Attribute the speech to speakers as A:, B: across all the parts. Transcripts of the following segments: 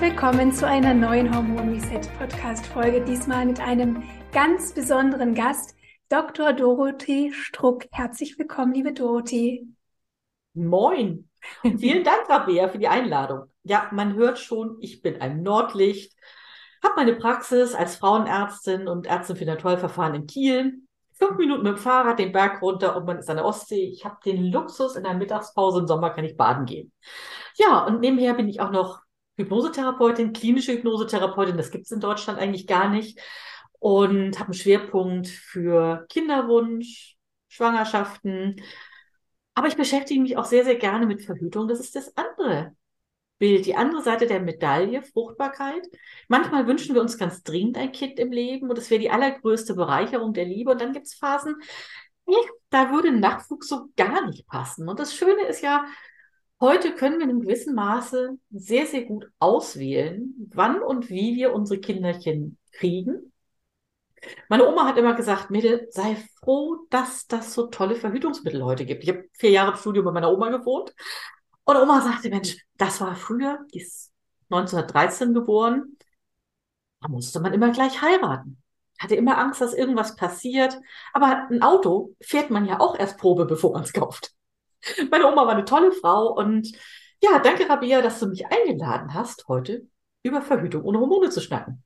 A: Willkommen zu einer neuen Hormon Reset Podcast Folge, diesmal mit einem ganz besonderen Gast, Dr. Dorothee Struck. Herzlich willkommen, liebe Dorothee.
B: Moin. Vielen Dank, Rabea, für die Einladung. Ja, man hört schon, ich bin ein Nordlicht, habe meine Praxis als Frauenärztin und Ärztin für Naturverfahren in Kiel. Fünf Minuten mit dem Fahrrad den Berg runter und man ist an der Ostsee. Ich habe den Luxus, in der Mittagspause im Sommer kann ich baden gehen. Ja, und nebenher bin ich auch noch Hypnosetherapeutin, klinische Hypnosetherapeutin. Das gibt es in Deutschland eigentlich gar nicht. Und habe einen Schwerpunkt für Kinderwunsch, Schwangerschaften, aber ich beschäftige mich auch sehr, sehr gerne mit Verhütung. Das ist das andere Bild, die andere Seite der Medaille, Fruchtbarkeit. Manchmal wünschen wir uns ganz dringend ein Kind im Leben und das wäre die allergrößte Bereicherung der Liebe. Und dann gibt es Phasen, da würde Nachwuchs so gar nicht passen. Und das Schöne ist ja, heute können wir in einem gewissen Maße sehr, sehr gut auswählen, wann und wie wir unsere Kinderchen kriegen meine Oma hat immer gesagt, Mädel, sei froh, dass das so tolle Verhütungsmittel heute gibt. Ich habe vier Jahre im Studio bei meiner Oma gewohnt. Und Oma sagte, Mensch, das war früher, die ist 1913 geboren, da musste man immer gleich heiraten. Hatte immer Angst, dass irgendwas passiert. Aber ein Auto fährt man ja auch erst Probe, bevor man es kauft. Meine Oma war eine tolle Frau und ja, danke Rabia, dass du mich eingeladen hast, heute über Verhütung ohne Hormone zu schnacken.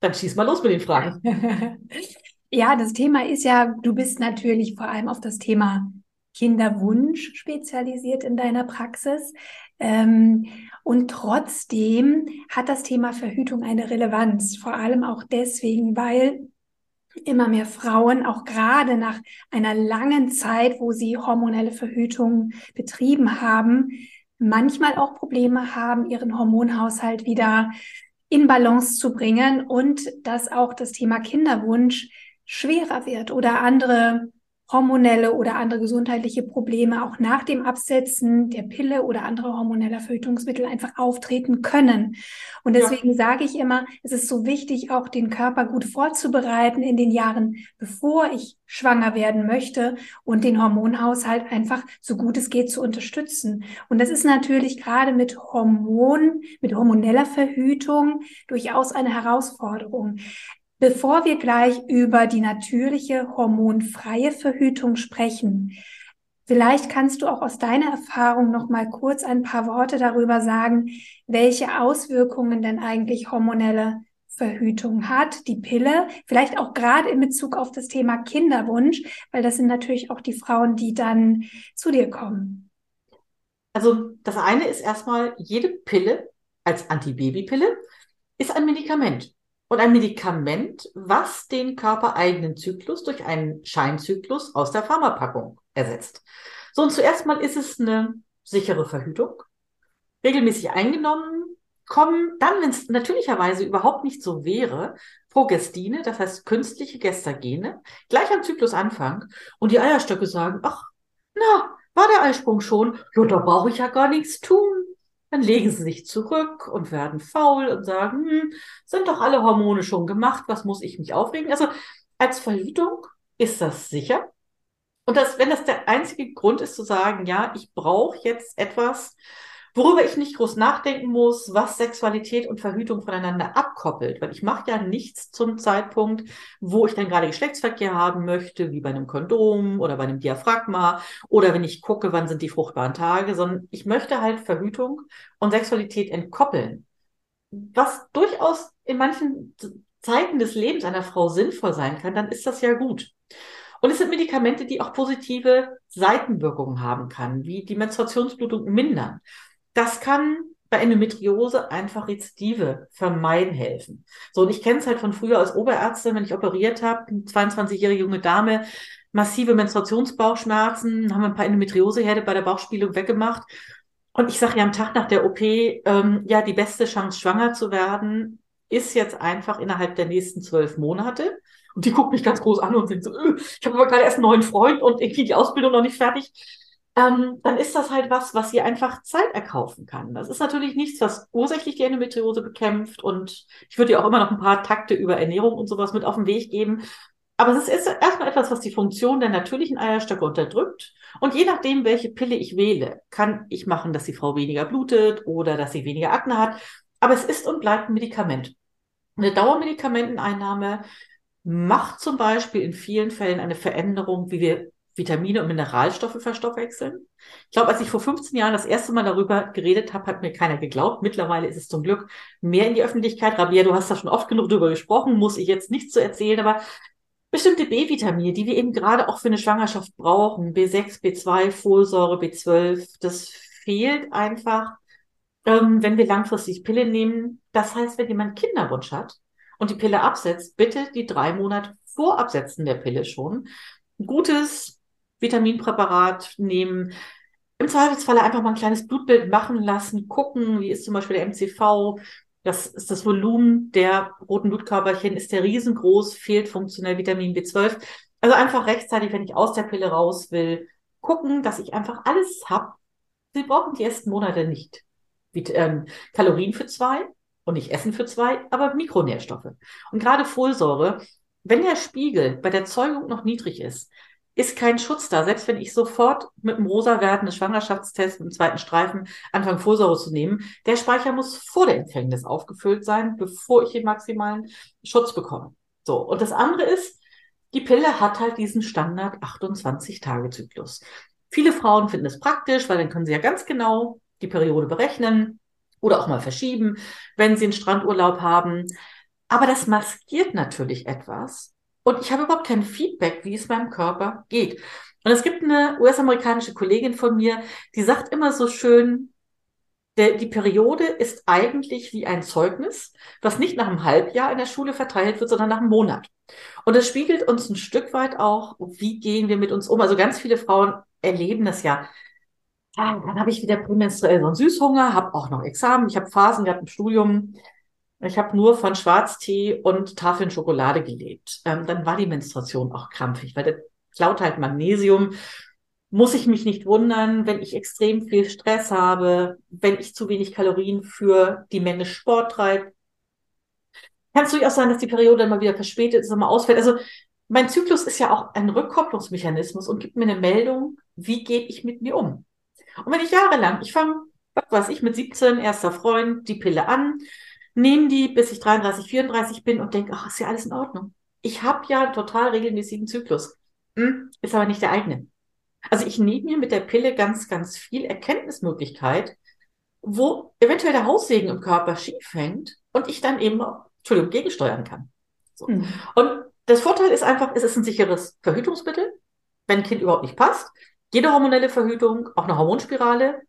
B: Dann schieß mal los mit den Fragen.
A: ja, das Thema ist ja, du bist natürlich vor allem auf das Thema Kinderwunsch spezialisiert in deiner Praxis. Ähm, und trotzdem hat das Thema Verhütung eine Relevanz, vor allem auch deswegen, weil immer mehr Frauen, auch gerade nach einer langen Zeit, wo sie hormonelle Verhütung betrieben haben, manchmal auch Probleme haben, ihren Hormonhaushalt wieder in Balance zu bringen und dass auch das Thema Kinderwunsch schwerer wird oder andere hormonelle oder andere gesundheitliche Probleme auch nach dem Absetzen der Pille oder anderer hormoneller Verhütungsmittel einfach auftreten können. Und deswegen ja. sage ich immer, es ist so wichtig, auch den Körper gut vorzubereiten in den Jahren, bevor ich schwanger werden möchte und den Hormonhaushalt einfach so gut es geht zu unterstützen. Und das ist natürlich gerade mit Hormon, mit hormoneller Verhütung durchaus eine Herausforderung. Bevor wir gleich über die natürliche hormonfreie Verhütung sprechen, vielleicht kannst du auch aus deiner Erfahrung noch mal kurz ein paar Worte darüber sagen, welche Auswirkungen denn eigentlich hormonelle Verhütung hat, die Pille, vielleicht auch gerade in Bezug auf das Thema Kinderwunsch, weil das sind natürlich auch die Frauen, die dann zu dir kommen.
B: Also das eine ist erstmal, jede Pille als Antibabypille ist ein Medikament und ein Medikament, was den körpereigenen Zyklus durch einen Scheinzyklus aus der Pharmapackung ersetzt. So, und zuerst mal ist es eine sichere Verhütung, regelmäßig eingenommen, kommen dann, wenn es natürlicherweise überhaupt nicht so wäre, Progestine, das heißt künstliche Gestagene, gleich am Zyklusanfang und die Eierstöcke sagen, ach, na, war der Eisprung schon? Ja, da brauche ich ja gar nichts tun. Dann legen sie sich zurück und werden faul und sagen, hm, sind doch alle Hormone schon gemacht, was muss ich mich aufregen? Also als Verhütung ist das sicher. Und das, wenn das der einzige Grund ist zu sagen, ja, ich brauche jetzt etwas, worüber ich nicht groß nachdenken muss, was Sexualität und Verhütung voneinander abkoppelt. Weil ich mache ja nichts zum Zeitpunkt, wo ich dann gerade Geschlechtsverkehr haben möchte, wie bei einem Kondom oder bei einem Diaphragma oder wenn ich gucke, wann sind die fruchtbaren Tage, sondern ich möchte halt Verhütung und Sexualität entkoppeln. Was durchaus in manchen Zeiten des Lebens einer Frau sinnvoll sein kann, dann ist das ja gut. Und es sind Medikamente, die auch positive Seitenwirkungen haben kann, wie die Menstruationsblutung mindern. Das kann bei Endometriose einfach Rezidive vermeiden helfen. So, und ich kenne es halt von früher als Oberärztin, wenn ich operiert habe, eine 22-jährige junge Dame, massive Menstruationsbauchschmerzen, haben ein paar Endometrioseherde bei der Bauchspielung weggemacht. Und ich sage ja am Tag nach der OP, ähm, ja, die beste Chance, schwanger zu werden, ist jetzt einfach innerhalb der nächsten zwölf Monate. Und die guckt mich ganz groß an und denkt so, öh, ich habe aber gerade erst einen neuen Freund und irgendwie die Ausbildung noch nicht fertig. Ähm, dann ist das halt was, was sie einfach Zeit erkaufen kann. Das ist natürlich nichts, was ursächlich die Endometriose bekämpft. Und ich würde ihr auch immer noch ein paar Takte über Ernährung und sowas mit auf den Weg geben. Aber es ist erstmal etwas, was die Funktion der natürlichen Eierstöcke unterdrückt. Und je nachdem, welche Pille ich wähle, kann ich machen, dass die Frau weniger blutet oder dass sie weniger Akne hat. Aber es ist und bleibt ein Medikament. Eine Dauermedikamenteneinnahme macht zum Beispiel in vielen Fällen eine Veränderung, wie wir Vitamine und Mineralstoffe verstoffwechseln. Ich glaube, als ich vor 15 Jahren das erste Mal darüber geredet habe, hat mir keiner geglaubt. Mittlerweile ist es zum Glück mehr in die Öffentlichkeit. Rabia, du hast da schon oft genug darüber gesprochen, muss ich jetzt nichts zu erzählen, aber bestimmte B-Vitamine, die wir eben gerade auch für eine Schwangerschaft brauchen, B6, B2, Folsäure, B12, das fehlt einfach, ähm, wenn wir langfristig Pille nehmen. Das heißt, wenn jemand Kinderwunsch hat und die Pille absetzt, bitte die drei Monate vor Absetzen der Pille schon gutes Vitaminpräparat nehmen. Im Zweifelsfalle einfach mal ein kleines Blutbild machen lassen, gucken, wie ist zum Beispiel der MCV, das ist das Volumen der roten Blutkörperchen, ist der riesengroß, fehlt funktionell Vitamin B12. Also einfach rechtzeitig, wenn ich aus der Pille raus will, gucken, dass ich einfach alles habe. Sie brauchen die ersten Monate nicht Vit ähm, Kalorien für zwei und nicht Essen für zwei, aber Mikronährstoffe. Und gerade Folsäure, wenn der Spiegel bei der Zeugung noch niedrig ist, ist kein Schutz da. Selbst wenn ich sofort mit dem rosa werdenden Schwangerschaftstest im zweiten Streifen anfange, Folsäure zu nehmen, der Speicher muss vor der Empfängnis aufgefüllt sein, bevor ich den maximalen Schutz bekomme. So. Und das andere ist, die Pille hat halt diesen Standard 28-Tage-Zyklus. Viele Frauen finden es praktisch, weil dann können sie ja ganz genau die Periode berechnen oder auch mal verschieben, wenn sie einen Strandurlaub haben. Aber das maskiert natürlich etwas, und ich habe überhaupt kein Feedback, wie es meinem Körper geht. Und es gibt eine US-amerikanische Kollegin von mir, die sagt immer so schön, die Periode ist eigentlich wie ein Zeugnis, was nicht nach einem Halbjahr in der Schule verteilt wird, sondern nach einem Monat. Und es spiegelt uns ein Stück weit auch, wie gehen wir mit uns um. Also ganz viele Frauen erleben das ja. ja dann habe ich wieder prämenstruell so einen Süßhunger, habe auch noch Examen, ich habe Phasen gehabt im Studium, ich habe nur von Schwarztee und Tafeln Schokolade gelebt. Ähm, dann war die Menstruation auch krampfig, weil der klaut halt Magnesium. Muss ich mich nicht wundern, wenn ich extrem viel Stress habe, wenn ich zu wenig Kalorien für die Menge Sport treibe. Kann es durchaus sein, dass die Periode mal wieder verspätet ist mal ausfällt. Also mein Zyklus ist ja auch ein Rückkopplungsmechanismus und gibt mir eine Meldung, wie gehe ich mit mir um. Und wenn ich jahrelang, ich fange, was weiß ich, mit 17, erster Freund, die Pille an, nehme die, bis ich 33, 34 bin und denke, ach, ist ja alles in Ordnung. Ich habe ja total regelmäßigen Zyklus. Hm, ist aber nicht der eigene. Also ich nehme mir mit der Pille ganz, ganz viel Erkenntnismöglichkeit, wo eventuell der Haussegen im Körper schief hängt und ich dann eben, Entschuldigung, gegensteuern kann. So. Mhm. Und das Vorteil ist einfach, es ist ein sicheres Verhütungsmittel, wenn ein Kind überhaupt nicht passt. Jede hormonelle Verhütung, auch eine Hormonspirale,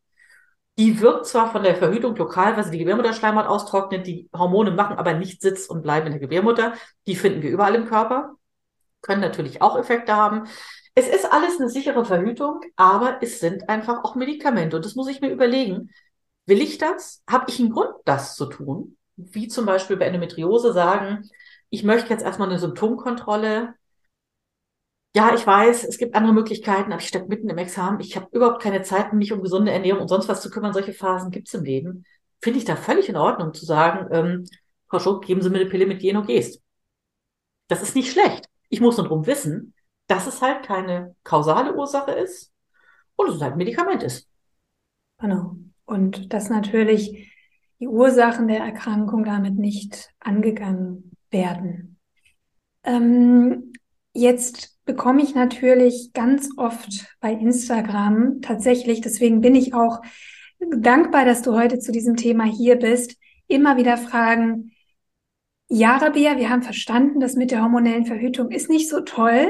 B: die wirkt zwar von der Verhütung lokal, weil sie die Gebärmutterschleimhaut austrocknet, die Hormone machen aber nicht Sitz und bleiben in der Gebärmutter. Die finden wir überall im Körper, können natürlich auch Effekte haben. Es ist alles eine sichere Verhütung, aber es sind einfach auch Medikamente. Und das muss ich mir überlegen. Will ich das? Habe ich einen Grund, das zu tun? Wie zum Beispiel bei Endometriose sagen, ich möchte jetzt erstmal eine Symptomkontrolle ja, ich weiß, es gibt andere Möglichkeiten, aber ich stecke mitten im Examen. Ich habe überhaupt keine Zeit, mich um gesunde Ernährung und sonst was zu kümmern. Solche Phasen gibt es im Leben. Finde ich da völlig in Ordnung zu sagen, ähm, Frau Schuck, geben Sie mir eine Pille mit Geno Gest. Das ist nicht schlecht. Ich muss nur drum wissen, dass es halt keine kausale Ursache ist und es halt ein Medikament ist.
A: Genau. Und dass natürlich die Ursachen der Erkrankung damit nicht angegangen werden. Ähm, jetzt bekomme ich natürlich ganz oft bei Instagram tatsächlich, deswegen bin ich auch dankbar, dass du heute zu diesem Thema hier bist, immer wieder Fragen, ja, Rabia, wir haben verstanden, das mit der hormonellen Verhütung ist nicht so toll.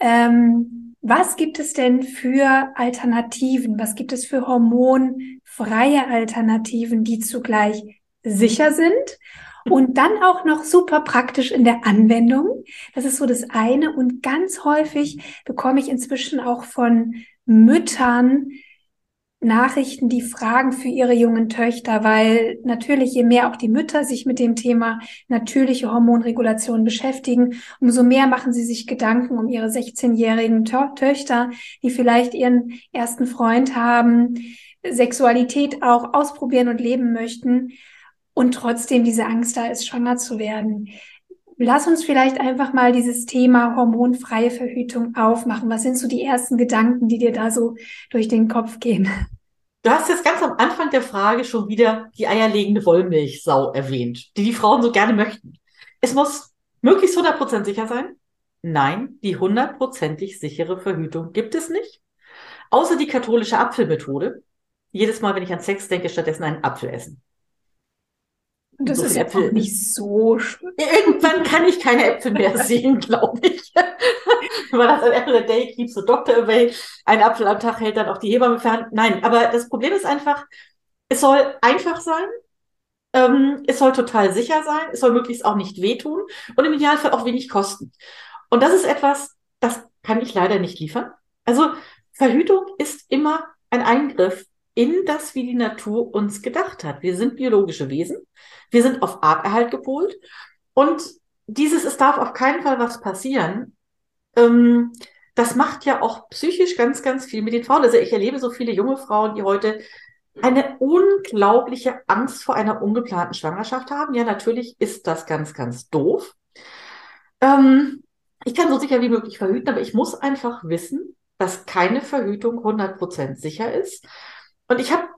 A: Ähm, was gibt es denn für Alternativen? Was gibt es für hormonfreie Alternativen, die zugleich sicher sind Und dann auch noch super praktisch in der Anwendung. Das ist so das eine. Und ganz häufig bekomme ich inzwischen auch von Müttern Nachrichten, die Fragen für ihre jungen Töchter, weil natürlich je mehr auch die Mütter sich mit dem Thema natürliche Hormonregulation beschäftigen, umso mehr machen sie sich Gedanken um ihre 16-jährigen Töchter, die vielleicht ihren ersten Freund haben, Sexualität auch ausprobieren und leben möchten und trotzdem diese Angst da ist, schwanger zu werden. Lass uns vielleicht einfach mal dieses Thema hormonfreie Verhütung aufmachen. Was sind so die ersten Gedanken, die dir da so durch den Kopf gehen?
B: Du hast jetzt ganz am Anfang der Frage schon wieder die eierlegende Wollmilchsau erwähnt, die die Frauen so gerne möchten. Es muss möglichst 100% sicher sein. Nein, die hundertprozentig sichere Verhütung gibt es nicht. Außer die katholische Apfelmethode. Jedes Mal, wenn ich an Sex denke, stattdessen einen Apfel essen.
A: Und das so ist ja auch nicht so schön.
B: Irgendwann kann ich keine Äpfel mehr sehen, glaube ich. Weil das ein Apple a day keeps the doctor away. Ein Apfel am Tag hält dann auch die Hebamme fern. Nein, aber das Problem ist einfach, es soll einfach sein. Ähm, es soll total sicher sein. Es soll möglichst auch nicht wehtun und im Idealfall auch wenig kosten. Und das ist etwas, das kann ich leider nicht liefern. Also Verhütung ist immer ein Eingriff in das, wie die Natur uns gedacht hat. Wir sind biologische Wesen. Wir sind auf Arterhalt gepolt. Und dieses, es darf auf keinen Fall was passieren, ähm, das macht ja auch psychisch ganz, ganz viel mit den Frauen. Also ich erlebe so viele junge Frauen, die heute eine unglaubliche Angst vor einer ungeplanten Schwangerschaft haben. Ja, natürlich ist das ganz, ganz doof. Ähm, ich kann so sicher wie möglich verhüten, aber ich muss einfach wissen, dass keine Verhütung 100% sicher ist und ich habe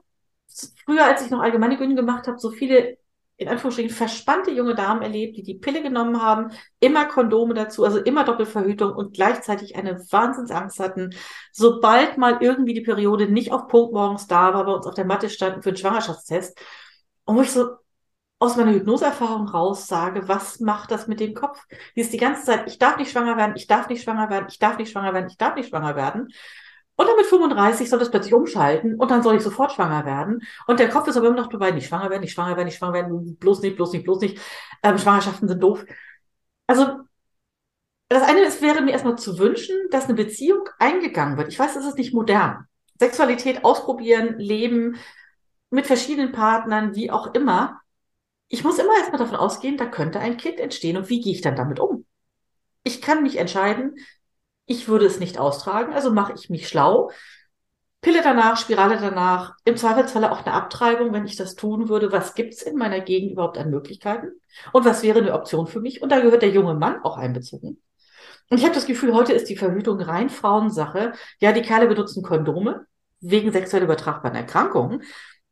B: früher, als ich noch allgemeine Gründe gemacht habe, so viele in Anführungsstrichen verspannte junge Damen erlebt, die die Pille genommen haben, immer Kondome dazu, also immer Doppelverhütung und gleichzeitig eine Wahnsinnsangst hatten, sobald mal irgendwie die Periode nicht auf Punkt morgens da war, bei uns auf der Matte standen für den Schwangerschaftstest. Und wo ich so aus meiner Hypnoseerfahrung raus sage, was macht das mit dem Kopf? Die ist die ganze Zeit, ich darf nicht schwanger werden, ich darf nicht schwanger werden, ich darf nicht schwanger werden, ich darf nicht schwanger werden. Und dann mit 35 soll das plötzlich umschalten und dann soll ich sofort schwanger werden. Und der Kopf ist aber immer noch dabei, nicht schwanger werden, nicht schwanger werden, nicht schwanger werden, bloß nicht, bloß nicht, bloß nicht. Ähm, Schwangerschaften sind doof. Also, das eine ist, wäre mir erstmal zu wünschen, dass eine Beziehung eingegangen wird. Ich weiß, das ist nicht modern. Sexualität ausprobieren, leben mit verschiedenen Partnern, wie auch immer. Ich muss immer erstmal davon ausgehen, da könnte ein Kind entstehen und wie gehe ich dann damit um? Ich kann mich entscheiden, ich würde es nicht austragen, also mache ich mich schlau. Pille danach, Spirale danach, im Zweifelsfalle auch eine Abtreibung, wenn ich das tun würde. Was gibt's in meiner Gegend überhaupt an Möglichkeiten? Und was wäre eine Option für mich? Und da gehört der junge Mann auch einbezogen. Und ich habe das Gefühl, heute ist die Verhütung rein Frauensache. Ja, die Kerle benutzen Kondome wegen sexuell übertragbaren Erkrankungen.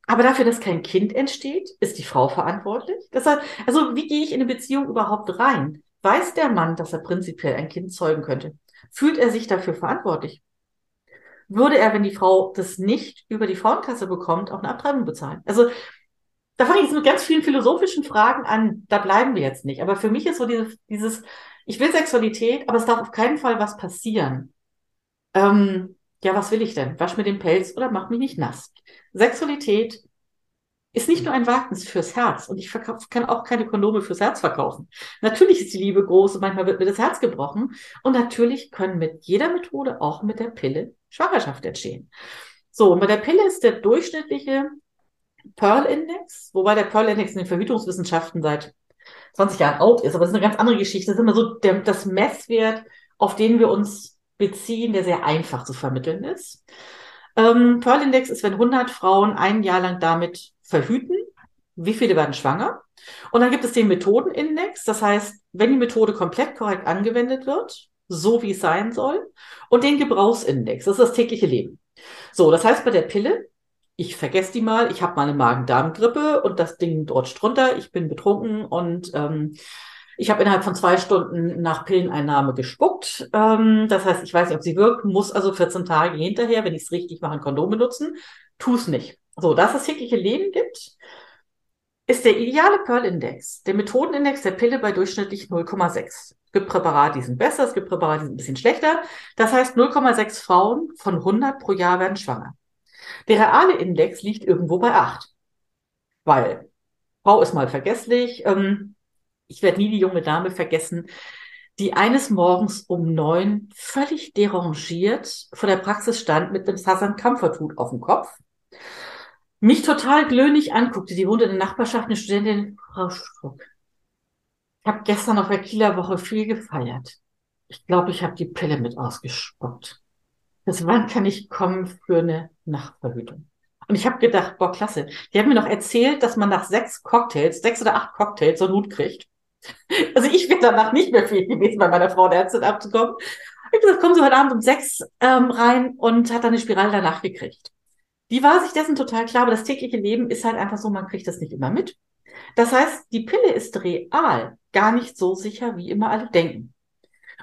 B: Aber dafür, dass kein Kind entsteht, ist die Frau verantwortlich. Das heißt, also wie gehe ich in eine Beziehung überhaupt rein? Weiß der Mann, dass er prinzipiell ein Kind zeugen könnte? Fühlt er sich dafür verantwortlich? Würde er, wenn die Frau das nicht über die Frauenkasse bekommt, auch eine Abtreibung bezahlen? Also da fange ich jetzt mit ganz vielen philosophischen Fragen an. Da bleiben wir jetzt nicht. Aber für mich ist so dieses, dieses ich will Sexualität, aber es darf auf keinen Fall was passieren. Ähm, ja, was will ich denn? Wasch mir den Pelz oder mach mich nicht nass. Sexualität ist nicht nur ein Wagnis fürs Herz und ich verkauf, kann auch keine Kondome fürs Herz verkaufen. Natürlich ist die Liebe groß und manchmal wird mir das Herz gebrochen und natürlich können mit jeder Methode, auch mit der Pille, Schwangerschaft entstehen. So, und bei der Pille ist der durchschnittliche Pearl-Index, wobei der Pearl-Index in den Verhütungswissenschaften seit 20 Jahren out ist, aber das ist eine ganz andere Geschichte. Das ist immer so der, das Messwert, auf den wir uns beziehen, der sehr einfach zu vermitteln ist. Ähm, Pearl-Index ist, wenn 100 Frauen ein Jahr lang damit verhüten, wie viele werden schwanger. Und dann gibt es den Methodenindex, das heißt, wenn die Methode komplett korrekt angewendet wird, so wie es sein soll, und den Gebrauchsindex, das ist das tägliche Leben. So, das heißt bei der Pille, ich vergesse die mal, ich habe mal eine Magen-Darm-Grippe und das Ding rutscht runter, ich bin betrunken und ähm, ich habe innerhalb von zwei Stunden nach Pilleneinnahme gespuckt. Ähm, das heißt, ich weiß nicht, ob sie wirkt, muss also 14 Tage hinterher, wenn ich es richtig mache, ein Kondom benutzen. Tu es nicht. So, dass es tägliche Leben gibt, ist der ideale Pearl-Index, der Methodenindex der Pille bei durchschnittlich 0,6. Es gibt Präparate, die sind besser, es gibt Präparate, die sind ein bisschen schlechter. Das heißt, 0,6 Frauen von 100 pro Jahr werden schwanger. Der reale Index liegt irgendwo bei 8. Weil Frau ist mal vergesslich. Ähm, ich werde nie die junge Dame vergessen, die eines Morgens um neun völlig derangiert vor der Praxis stand mit einem Southern Comfort Hut auf dem Kopf. Mich total glöhnig anguckte. Die wohnte in der Nachbarschaft, eine Studentin, Frau Struck. Ich habe gestern auf der Kieler Woche viel gefeiert. Ich glaube, ich habe die Pille mit ausgespuckt. Bis wann kann ich kommen für eine Nachtverhütung? Und ich habe gedacht, boah, klasse. Die haben mir noch erzählt, dass man nach sechs Cocktails, sechs oder acht Cocktails so einen Hut kriegt. Also ich bin danach nicht mehr viel gewesen, bei meiner Frau der Ärztin abzukommen. Ich habe gesagt, kommen Sie heute Abend um sechs ähm, rein und hat dann eine Spirale danach gekriegt. Die war sich dessen total klar, aber das tägliche Leben ist halt einfach so, man kriegt das nicht immer mit. Das heißt, die Pille ist real gar nicht so sicher, wie immer alle denken.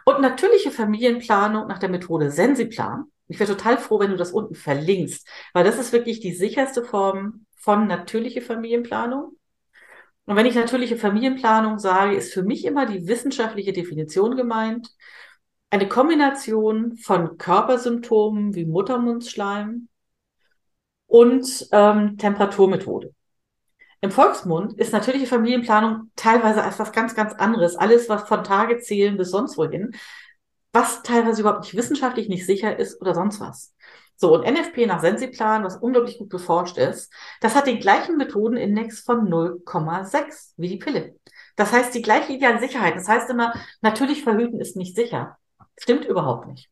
B: Und natürliche Familienplanung nach der Methode Sensiplan. Ich wäre total froh, wenn du das unten verlinkst, weil das ist wirklich die sicherste Form von natürliche Familienplanung. Und wenn ich natürliche Familienplanung sage, ist für mich immer die wissenschaftliche Definition gemeint. Eine Kombination von Körpersymptomen wie Muttermundsschleim und ähm, Temperaturmethode. Im Volksmund ist natürliche Familienplanung teilweise etwas ganz, ganz anderes. Alles, was von Tage zählen bis sonst wohin, was teilweise überhaupt nicht wissenschaftlich nicht sicher ist oder sonst was. So, und NFP nach Sensiplan, was unglaublich gut beforscht ist, das hat den gleichen Methodenindex von 0,6 wie die Pille. Das heißt, die gleiche ideale Sicherheit. Das heißt immer, natürlich verhüten ist nicht sicher. Stimmt überhaupt nicht.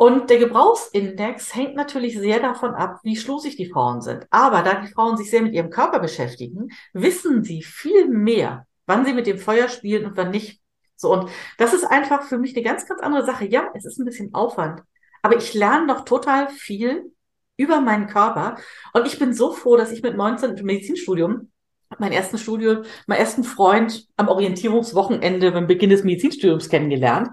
B: Und der Gebrauchsindex hängt natürlich sehr davon ab, wie schlusig die Frauen sind. Aber da die Frauen sich sehr mit ihrem Körper beschäftigen, wissen sie viel mehr, wann sie mit dem Feuer spielen und wann nicht. So, und das ist einfach für mich eine ganz, ganz andere Sache. Ja, es ist ein bisschen Aufwand, aber ich lerne noch total viel über meinen Körper. Und ich bin so froh, dass ich mit 19 im Medizinstudium meinen ersten Studium, meinen ersten Freund am Orientierungswochenende beim Beginn des Medizinstudiums kennengelernt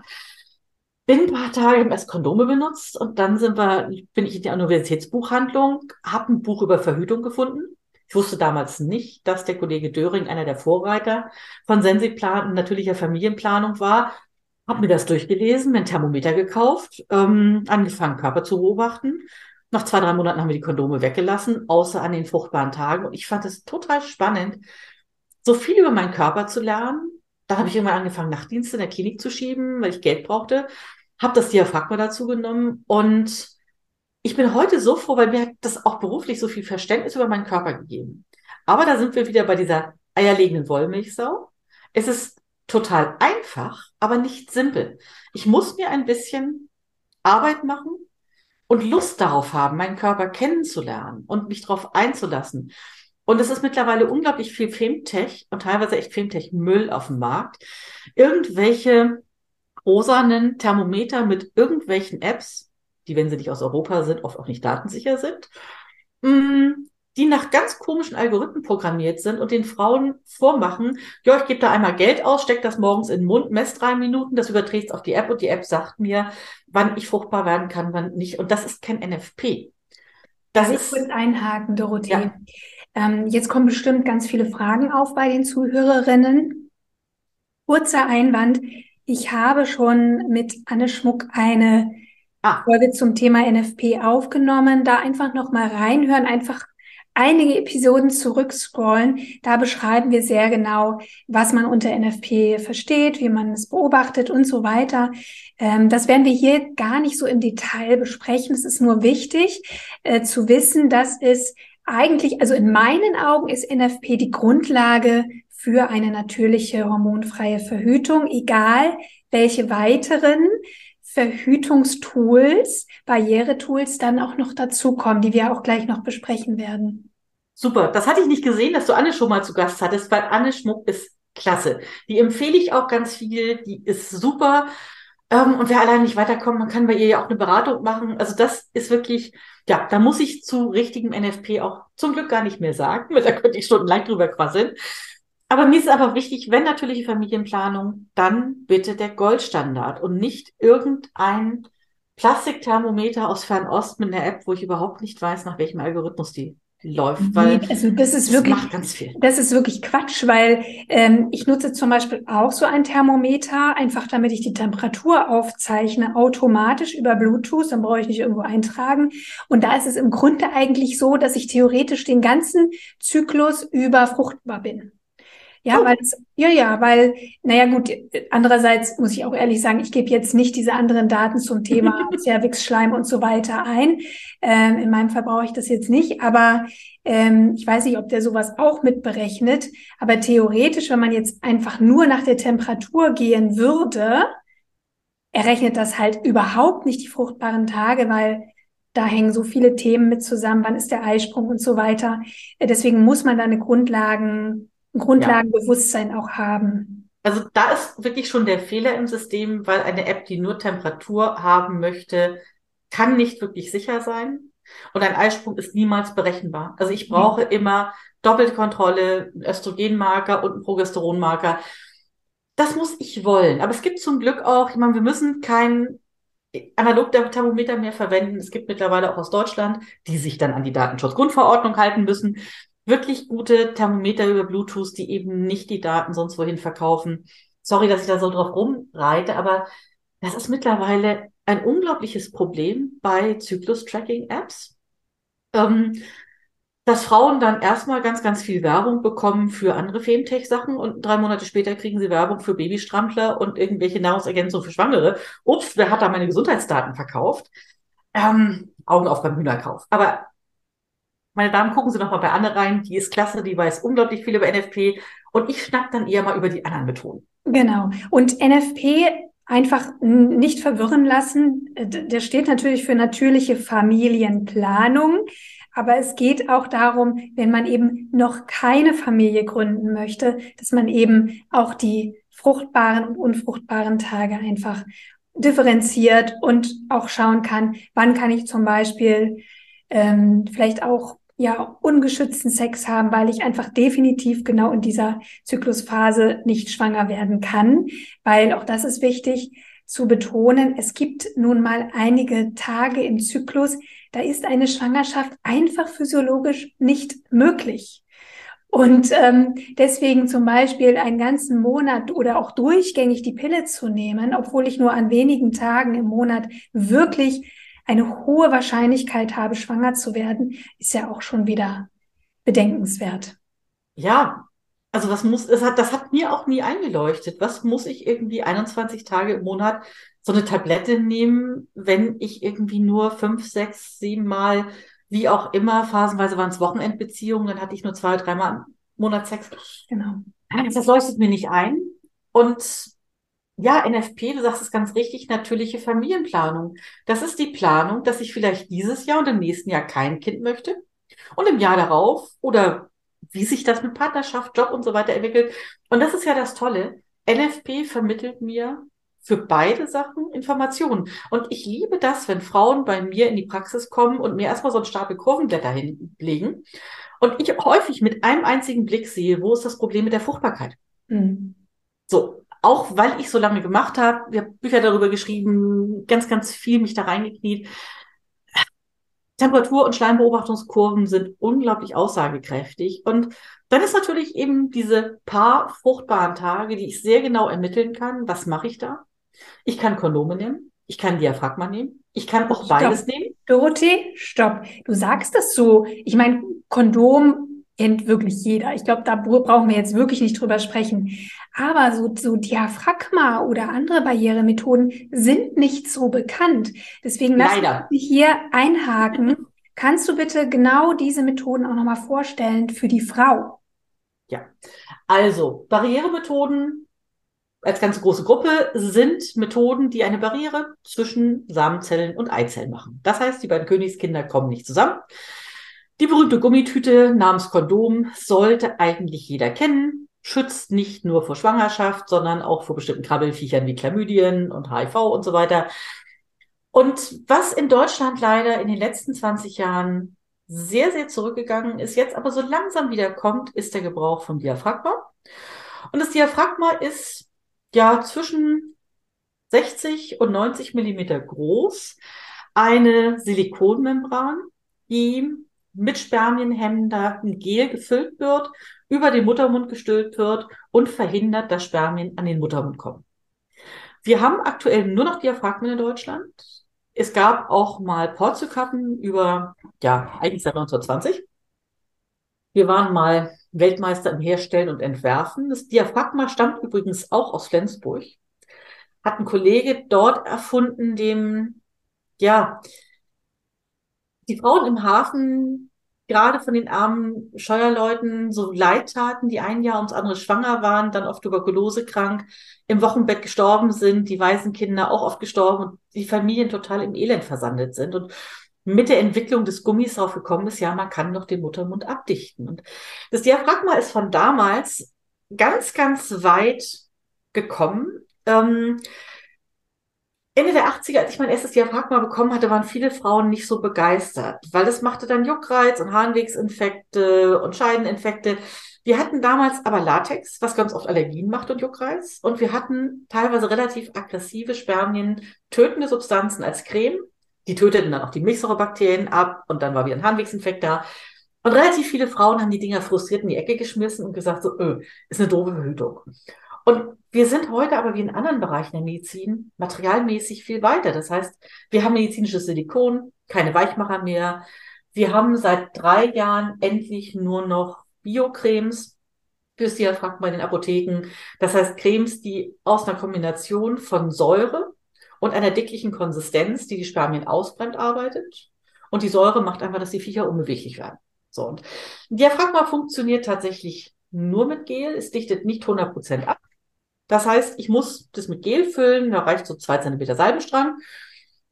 B: bin ein paar Tage, habe erst Kondome benutzt und dann sind wir, bin ich in die Universitätsbuchhandlung, habe ein Buch über Verhütung gefunden. Ich wusste damals nicht, dass der Kollege Döring einer der Vorreiter von Sensiplan, natürlicher Familienplanung war. Habe mir das durchgelesen, mir ein Thermometer gekauft, ähm, angefangen Körper zu beobachten. Nach zwei, drei Monaten haben wir die Kondome weggelassen, außer an den fruchtbaren Tagen. Und ich fand es total spannend, so viel über meinen Körper zu lernen. Da habe ich irgendwann angefangen, Nachtdienste in der Klinik zu schieben, weil ich Geld brauchte habe das Diaphragma dazu genommen und ich bin heute so froh, weil mir hat das auch beruflich so viel Verständnis über meinen Körper gegeben. Aber da sind wir wieder bei dieser eierlegenden Wollmilchsau. Es ist total einfach, aber nicht simpel. Ich muss mir ein bisschen Arbeit machen und Lust darauf haben, meinen Körper kennenzulernen und mich darauf einzulassen. Und es ist mittlerweile unglaublich viel Femtech und teilweise echt Femtech-Müll auf dem Markt. Irgendwelche rosanen Thermometer mit irgendwelchen Apps, die, wenn sie nicht aus Europa sind, oft auch nicht datensicher sind, mm, die nach ganz komischen Algorithmen programmiert sind und den Frauen vormachen, ja, ich gebe da einmal Geld aus, steck das morgens in den Mund, mess drei Minuten, das überträgt auf die App und die App sagt mir, wann ich fruchtbar werden kann, wann nicht. Und das ist kein NFP.
A: Das ist kurz einhaken, Dorothee. Ja. Ähm, jetzt kommen bestimmt ganz viele Fragen auf bei den Zuhörerinnen. Kurzer Einwand. Ich habe schon mit Anne Schmuck eine ah. Folge zum Thema NFP aufgenommen. Da einfach noch mal reinhören, einfach einige Episoden zurückscrollen. Da beschreiben wir sehr genau, was man unter NFP versteht, wie man es beobachtet und so weiter. Ähm, das werden wir hier gar nicht so im Detail besprechen. Es ist nur wichtig äh, zu wissen, dass es eigentlich, also in meinen Augen ist NFP die Grundlage für eine natürliche hormonfreie Verhütung, egal welche weiteren Verhütungstools, Barrieretools dann auch noch dazukommen, die wir auch gleich noch besprechen werden.
B: Super, das hatte ich nicht gesehen, dass du Anne schon mal zu Gast hattest, weil Anne Schmuck ist klasse. Die empfehle ich auch ganz viel, die ist super. Ähm, und wer allein nicht weiterkommt, man kann bei ihr ja auch eine Beratung machen. Also das ist wirklich, ja, da muss ich zu richtigem NFP auch zum Glück gar nicht mehr sagen, weil da könnte ich stundenlang drüber quasseln. Aber mir ist aber wichtig, wenn natürliche Familienplanung, dann bitte der Goldstandard und nicht irgendein Plastikthermometer aus Fernost mit einer App, wo ich überhaupt nicht weiß, nach welchem Algorithmus die läuft, weil
A: also das ist wirklich, macht ganz viel. Das ist wirklich Quatsch, weil ähm, ich nutze zum Beispiel auch so ein Thermometer, einfach damit ich die Temperatur aufzeichne, automatisch über Bluetooth, dann brauche ich nicht irgendwo eintragen. Und da ist es im Grunde eigentlich so, dass ich theoretisch den ganzen Zyklus über fruchtbar bin. Ja, oh. weil ja, ja, weil, naja gut, andererseits muss ich auch ehrlich sagen, ich gebe jetzt nicht diese anderen Daten zum Thema Cervix-Schleim und so weiter ein. Ähm, in meinem Fall brauche ich das jetzt nicht, aber ähm, ich weiß nicht, ob der sowas auch mitberechnet. Aber theoretisch, wenn man jetzt einfach nur nach der Temperatur gehen würde, errechnet das halt überhaupt nicht die fruchtbaren Tage, weil da hängen so viele Themen mit zusammen. Wann ist der Eisprung und so weiter? Äh, deswegen muss man da eine Grundlagen Grundlagenbewusstsein ja. auch haben.
B: Also da ist wirklich schon der Fehler im System, weil eine App, die nur Temperatur haben möchte, kann nicht wirklich sicher sein. Und ein Eisprung ist niemals berechenbar. Also ich brauche mhm. immer Doppelkontrolle, Östrogenmarker und einen Progesteronmarker. Das muss ich wollen. Aber es gibt zum Glück auch, ich meine, wir müssen kein Analog-Thermometer mehr verwenden. Es gibt mittlerweile auch aus Deutschland, die sich dann an die Datenschutzgrundverordnung halten müssen wirklich gute Thermometer über Bluetooth, die eben nicht die Daten sonst wohin verkaufen. Sorry, dass ich da so drauf rumreite, aber das ist mittlerweile ein unglaubliches Problem bei Zyklus-Tracking-Apps, ähm, dass Frauen dann erstmal ganz, ganz viel Werbung bekommen für andere Femtech-Sachen und drei Monate später kriegen sie Werbung für Babystrampler und irgendwelche Nahrungsergänzungen für Schwangere. Ups, wer hat da meine Gesundheitsdaten verkauft? Ähm, Augen auf beim Hühnerkauf. Aber meine Damen, gucken Sie noch mal bei Anne rein. Die ist klasse, die weiß unglaublich viel über NFP. Und ich schnack dann eher mal über die anderen Methoden.
A: Genau. Und NFP einfach nicht verwirren lassen. Der steht natürlich für natürliche Familienplanung. Aber es geht auch darum, wenn man eben noch keine Familie gründen möchte, dass man eben auch die fruchtbaren und unfruchtbaren Tage einfach differenziert und auch schauen kann, wann kann ich zum Beispiel ähm, vielleicht auch ja ungeschützten Sex haben, weil ich einfach definitiv genau in dieser Zyklusphase nicht schwanger werden kann, weil auch das ist wichtig zu betonen. Es gibt nun mal einige Tage im Zyklus, da ist eine Schwangerschaft einfach physiologisch nicht möglich. Und ähm, deswegen zum Beispiel einen ganzen Monat oder auch durchgängig die Pille zu nehmen, obwohl ich nur an wenigen Tagen im Monat wirklich eine hohe Wahrscheinlichkeit habe, schwanger zu werden, ist ja auch schon wieder bedenkenswert.
B: Ja, also was muss, das hat, das hat mir auch nie eingeleuchtet. Was muss ich irgendwie 21 Tage im Monat so eine Tablette nehmen, wenn ich irgendwie nur fünf, sechs, sieben Mal, wie auch immer, phasenweise waren es Wochenendbeziehungen, dann hatte ich nur zwei, dreimal im Monat Sex. Genau. Das leuchtet mir nicht ein. Und ja, NFP, du sagst es ganz richtig, natürliche Familienplanung. Das ist die Planung, dass ich vielleicht dieses Jahr und im nächsten Jahr kein Kind möchte und im Jahr darauf oder wie sich das mit Partnerschaft, Job und so weiter entwickelt. Und das ist ja das Tolle. NFP vermittelt mir für beide Sachen Informationen. Und ich liebe das, wenn Frauen bei mir in die Praxis kommen und mir erstmal so ein Stapel Kurvenblätter hinlegen und ich häufig mit einem einzigen Blick sehe, wo ist das Problem mit der Fruchtbarkeit. Mhm. So, auch weil ich so lange gemacht habe, ich habe Bücher darüber geschrieben, ganz, ganz viel mich da reingekniet. Temperatur- und Schleimbeobachtungskurven sind unglaublich aussagekräftig. Und dann ist natürlich eben diese paar fruchtbaren Tage, die ich sehr genau ermitteln kann. Was mache ich da? Ich kann Kondome nehmen. Ich kann Diaphragma nehmen. Ich kann auch stopp. beides nehmen.
A: Dorothee, stopp. Du sagst das so. Ich meine, Kondom kennt wirklich jeder. Ich glaube, da brauchen wir jetzt wirklich nicht drüber sprechen. Aber so, so Diaphragma oder andere Barrieremethoden sind nicht so bekannt. Deswegen lass mich hier einhaken. Kannst du bitte genau diese Methoden auch nochmal vorstellen für die Frau?
B: Ja, also Barrieremethoden als ganz große Gruppe sind Methoden, die eine Barriere zwischen Samenzellen und Eizellen machen. Das heißt, die beiden Königskinder kommen nicht zusammen. Die berühmte Gummitüte namens Kondom sollte eigentlich jeder kennen, schützt nicht nur vor Schwangerschaft, sondern auch vor bestimmten Krabbelfiechern wie Chlamydien und HIV und so weiter. Und was in Deutschland leider in den letzten 20 Jahren sehr, sehr zurückgegangen ist, jetzt aber so langsam wieder kommt, ist der Gebrauch von Diaphragma. Und das Diaphragma ist ja zwischen 60 und 90 Millimeter groß, eine Silikonmembran, die mit Spermienhemder ein Gel gefüllt wird, über den Muttermund gestülpt wird und verhindert, dass Spermien an den Muttermund kommen. Wir haben aktuell nur noch Diaphragmen in Deutschland. Es gab auch mal Porzelkappen über, ja, eigentlich seit 1920. Wir waren mal Weltmeister im Herstellen und Entwerfen. Das Diaphragma stammt übrigens auch aus Flensburg. Hat ein Kollege dort erfunden, dem, ja, die Frauen im Hafen gerade von den armen Scheuerleuten so leid taten, die ein Jahr ums andere schwanger waren, dann oft Tuberkulose krank, im Wochenbett gestorben sind, die Waisenkinder auch oft gestorben und die Familien total im Elend versandet sind. Und mit der Entwicklung des Gummis darauf gekommen ist, ja, man kann noch den Muttermund abdichten. Und das Diaphragma ist von damals ganz, ganz weit gekommen. Ähm, Ende der 80er, als ich mein erstes Diaphragma bekommen hatte, waren viele Frauen nicht so begeistert, weil das machte dann Juckreiz und Harnwegsinfekte und Scheideninfekte. Wir hatten damals aber Latex, was ganz oft Allergien macht und Juckreiz. Und wir hatten teilweise relativ aggressive Spermien, tötende Substanzen als Creme. Die töteten dann auch die Milchsäurebakterien ab und dann war wieder ein Harnwegsinfekt da. Und relativ viele Frauen haben die Dinger frustriert in die Ecke geschmissen und gesagt, so, öh, ist eine doofe Verhütung. Und wir sind heute aber wie in anderen Bereichen der Medizin materialmäßig viel weiter. Das heißt, wir haben medizinisches Silikon, keine Weichmacher mehr. Wir haben seit drei Jahren endlich nur noch Biocremes fürs Diaphragma in den Apotheken. Das heißt, Cremes, die aus einer Kombination von Säure und einer dicklichen Konsistenz, die die Spermien ausbrennt, arbeitet. Und die Säure macht einfach, dass die Viecher unbeweglich werden. So, und Diaphragma funktioniert tatsächlich nur mit Gel. Es dichtet nicht 100 Prozent ab. Das heißt, ich muss das mit Gel füllen, da reicht so zwei Zentimeter Salbenstrang,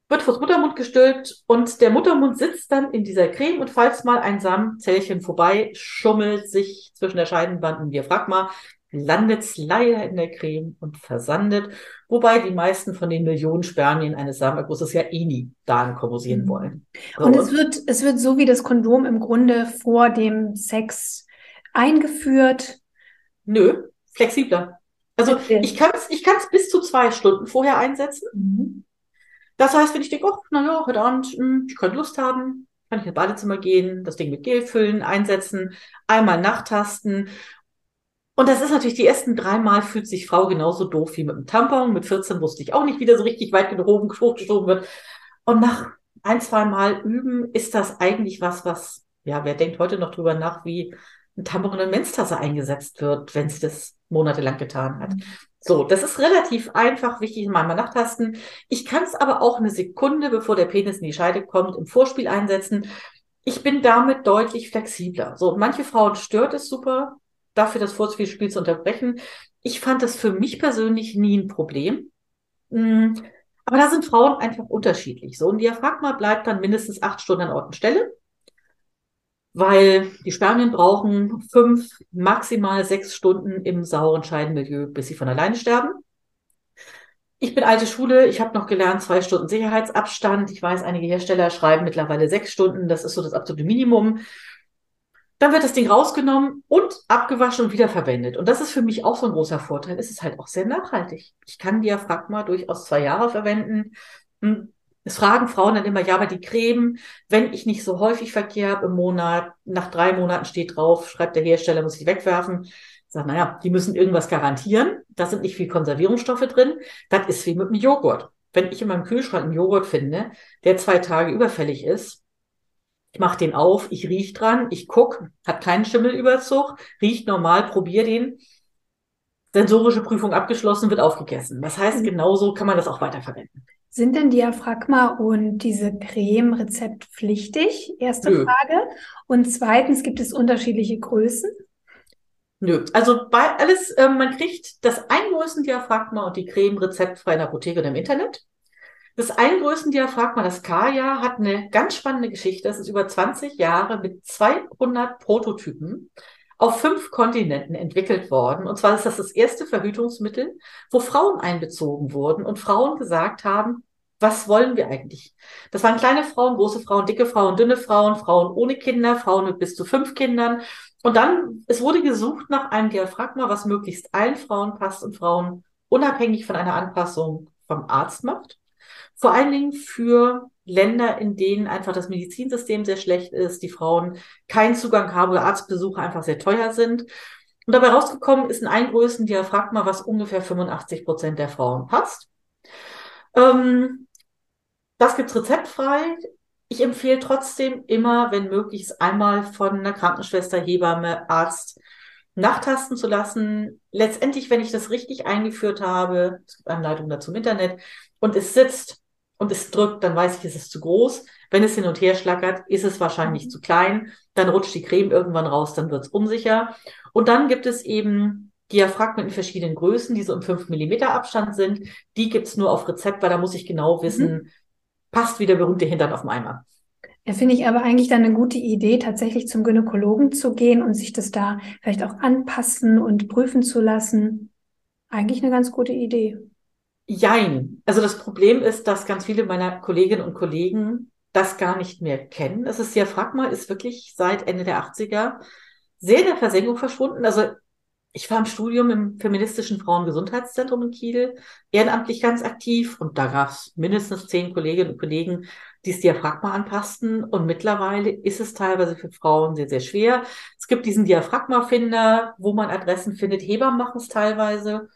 B: wird vors Muttermund gestülpt und der Muttermund sitzt dann in dieser Creme und falls mal ein Samenzellchen vorbei schummelt sich zwischen der Scheidenwand und Diaphragma, landet es leider in der Creme und versandet, wobei die meisten von den Millionen Spermien eines Samenergusses ja eh nie da ankomosieren mhm. wollen.
A: So, und es wird, es wird so wie das Kondom im Grunde vor dem Sex eingeführt.
B: Nö, flexibler. Also ich kann es ich kann's bis zu zwei Stunden vorher einsetzen. Mhm. Das heißt, wenn ich denke, oh, naja, heute Abend, hm, ich könnte Lust haben, kann ich ins Badezimmer gehen, das Ding mit Gel füllen, einsetzen, einmal nachtasten. Und das ist natürlich, die ersten dreimal fühlt sich Frau genauso doof wie mit dem Tampon. Mit 14 wusste ich auch nicht, wie so richtig weit gehoben, hochgeschoben wird. Und nach ein, zwei Mal üben ist das eigentlich was, was, ja, wer denkt heute noch drüber nach, wie ein Tampon eine Menstasse eingesetzt wird, wenn sie das monatelang getan hat. Mhm. So, das ist relativ einfach, wichtig mal mal nachtasten. Ich kann es aber auch eine Sekunde, bevor der Penis in die Scheide kommt, im Vorspiel einsetzen. Ich bin damit deutlich flexibler. So, manche Frauen stört es super, dafür das Vorspielspiel zu unterbrechen. Ich fand das für mich persönlich nie ein Problem. Mm, aber da sind Frauen einfach unterschiedlich. So, ein Diaphragma bleibt dann mindestens acht Stunden an Ort und Stelle weil die Spermien brauchen fünf, maximal sechs Stunden im sauren Scheidenmilieu, bis sie von alleine sterben. Ich bin alte Schule, ich habe noch gelernt, zwei Stunden Sicherheitsabstand. Ich weiß, einige Hersteller schreiben mittlerweile sechs Stunden, das ist so das absolute Minimum. Dann wird das Ding rausgenommen und abgewaschen und wiederverwendet. Und das ist für mich auch so ein großer Vorteil. Es ist halt auch sehr nachhaltig. Ich kann Diaphragma durchaus zwei Jahre verwenden. Es fragen Frauen dann immer, ja, aber die Creme, wenn ich nicht so häufig Verkehr habe im Monat, nach drei Monaten steht drauf, schreibt der Hersteller, muss ich wegwerfen. Ich sage, naja, die müssen irgendwas garantieren. Da sind nicht viel Konservierungsstoffe drin. Das ist wie mit dem Joghurt. Wenn ich in meinem Kühlschrank einen Joghurt finde, der zwei Tage überfällig ist, ich mache den auf, ich riech dran, ich guck, hat keinen Schimmelüberzug, riecht normal, probiere den. Sensorische Prüfung abgeschlossen, wird aufgegessen. Das heißt, mhm. genauso kann man das auch weiterverwenden.
A: Sind denn Diaphragma und diese Creme rezeptpflichtig? Erste Nö. Frage. Und zweitens, gibt es unterschiedliche Größen?
B: Nö. Also bei alles, äh, man kriegt das Eingrößen-Diaphragma und die Creme rezeptfrei in der Apotheke oder im Internet. Das Eingrößen-Diaphragma, das Kaya, hat eine ganz spannende Geschichte. Das ist über 20 Jahre mit 200 Prototypen auf fünf Kontinenten entwickelt worden. Und zwar ist das das erste Verhütungsmittel, wo Frauen einbezogen wurden und Frauen gesagt haben, was wollen wir eigentlich? Das waren kleine Frauen, große Frauen, dicke Frauen, dünne Frauen, Frauen ohne Kinder, Frauen mit bis zu fünf Kindern. Und dann, es wurde gesucht nach einem Diaphragma, was möglichst allen Frauen passt und Frauen unabhängig von einer Anpassung vom Arzt macht. Vor allen Dingen für Länder, in denen einfach das Medizinsystem sehr schlecht ist, die Frauen keinen Zugang haben oder Arztbesuche einfach sehr teuer sind. Und dabei rausgekommen ist ein Eingrößen-Diaphragma, was ungefähr 85 Prozent der Frauen passt. Ähm, das gibt's rezeptfrei. Ich empfehle trotzdem immer, wenn möglich, es einmal von einer Krankenschwester, Hebamme, Arzt nachtasten zu lassen. Letztendlich, wenn ich das richtig eingeführt habe, es gibt Anleitungen dazu im Internet, und es sitzt und es drückt, dann weiß ich, es ist zu groß. Wenn es hin und her schlackert, ist es wahrscheinlich mhm. zu klein. Dann rutscht die Creme irgendwann raus, dann wird es unsicher. Und dann gibt es eben Diaphragmen in verschiedenen Größen, die so im 5 mm Abstand sind. Die gibt's nur auf Rezept, weil da muss ich genau wissen, mhm. passt wie der berühmte Hintern auf dem Eimer.
A: Ja, finde ich aber eigentlich dann eine gute Idee, tatsächlich zum Gynäkologen zu gehen und sich das da vielleicht auch anpassen und prüfen zu lassen. Eigentlich eine ganz gute Idee.
B: Jein. Also das Problem ist, dass ganz viele meiner Kolleginnen und Kollegen das gar nicht mehr kennen. Es ist Diaphragma ist wirklich seit Ende der 80er sehr in der Versenkung verschwunden. Also ich war im Studium im feministischen Frauengesundheitszentrum in Kiel, ehrenamtlich ganz aktiv und da gab es mindestens zehn Kolleginnen und Kollegen, die das Diaphragma anpassten und mittlerweile ist es teilweise für Frauen sehr, sehr schwer. Es gibt diesen Diaphragma-Finder, wo man Adressen findet. Hebammen machen es teilweise.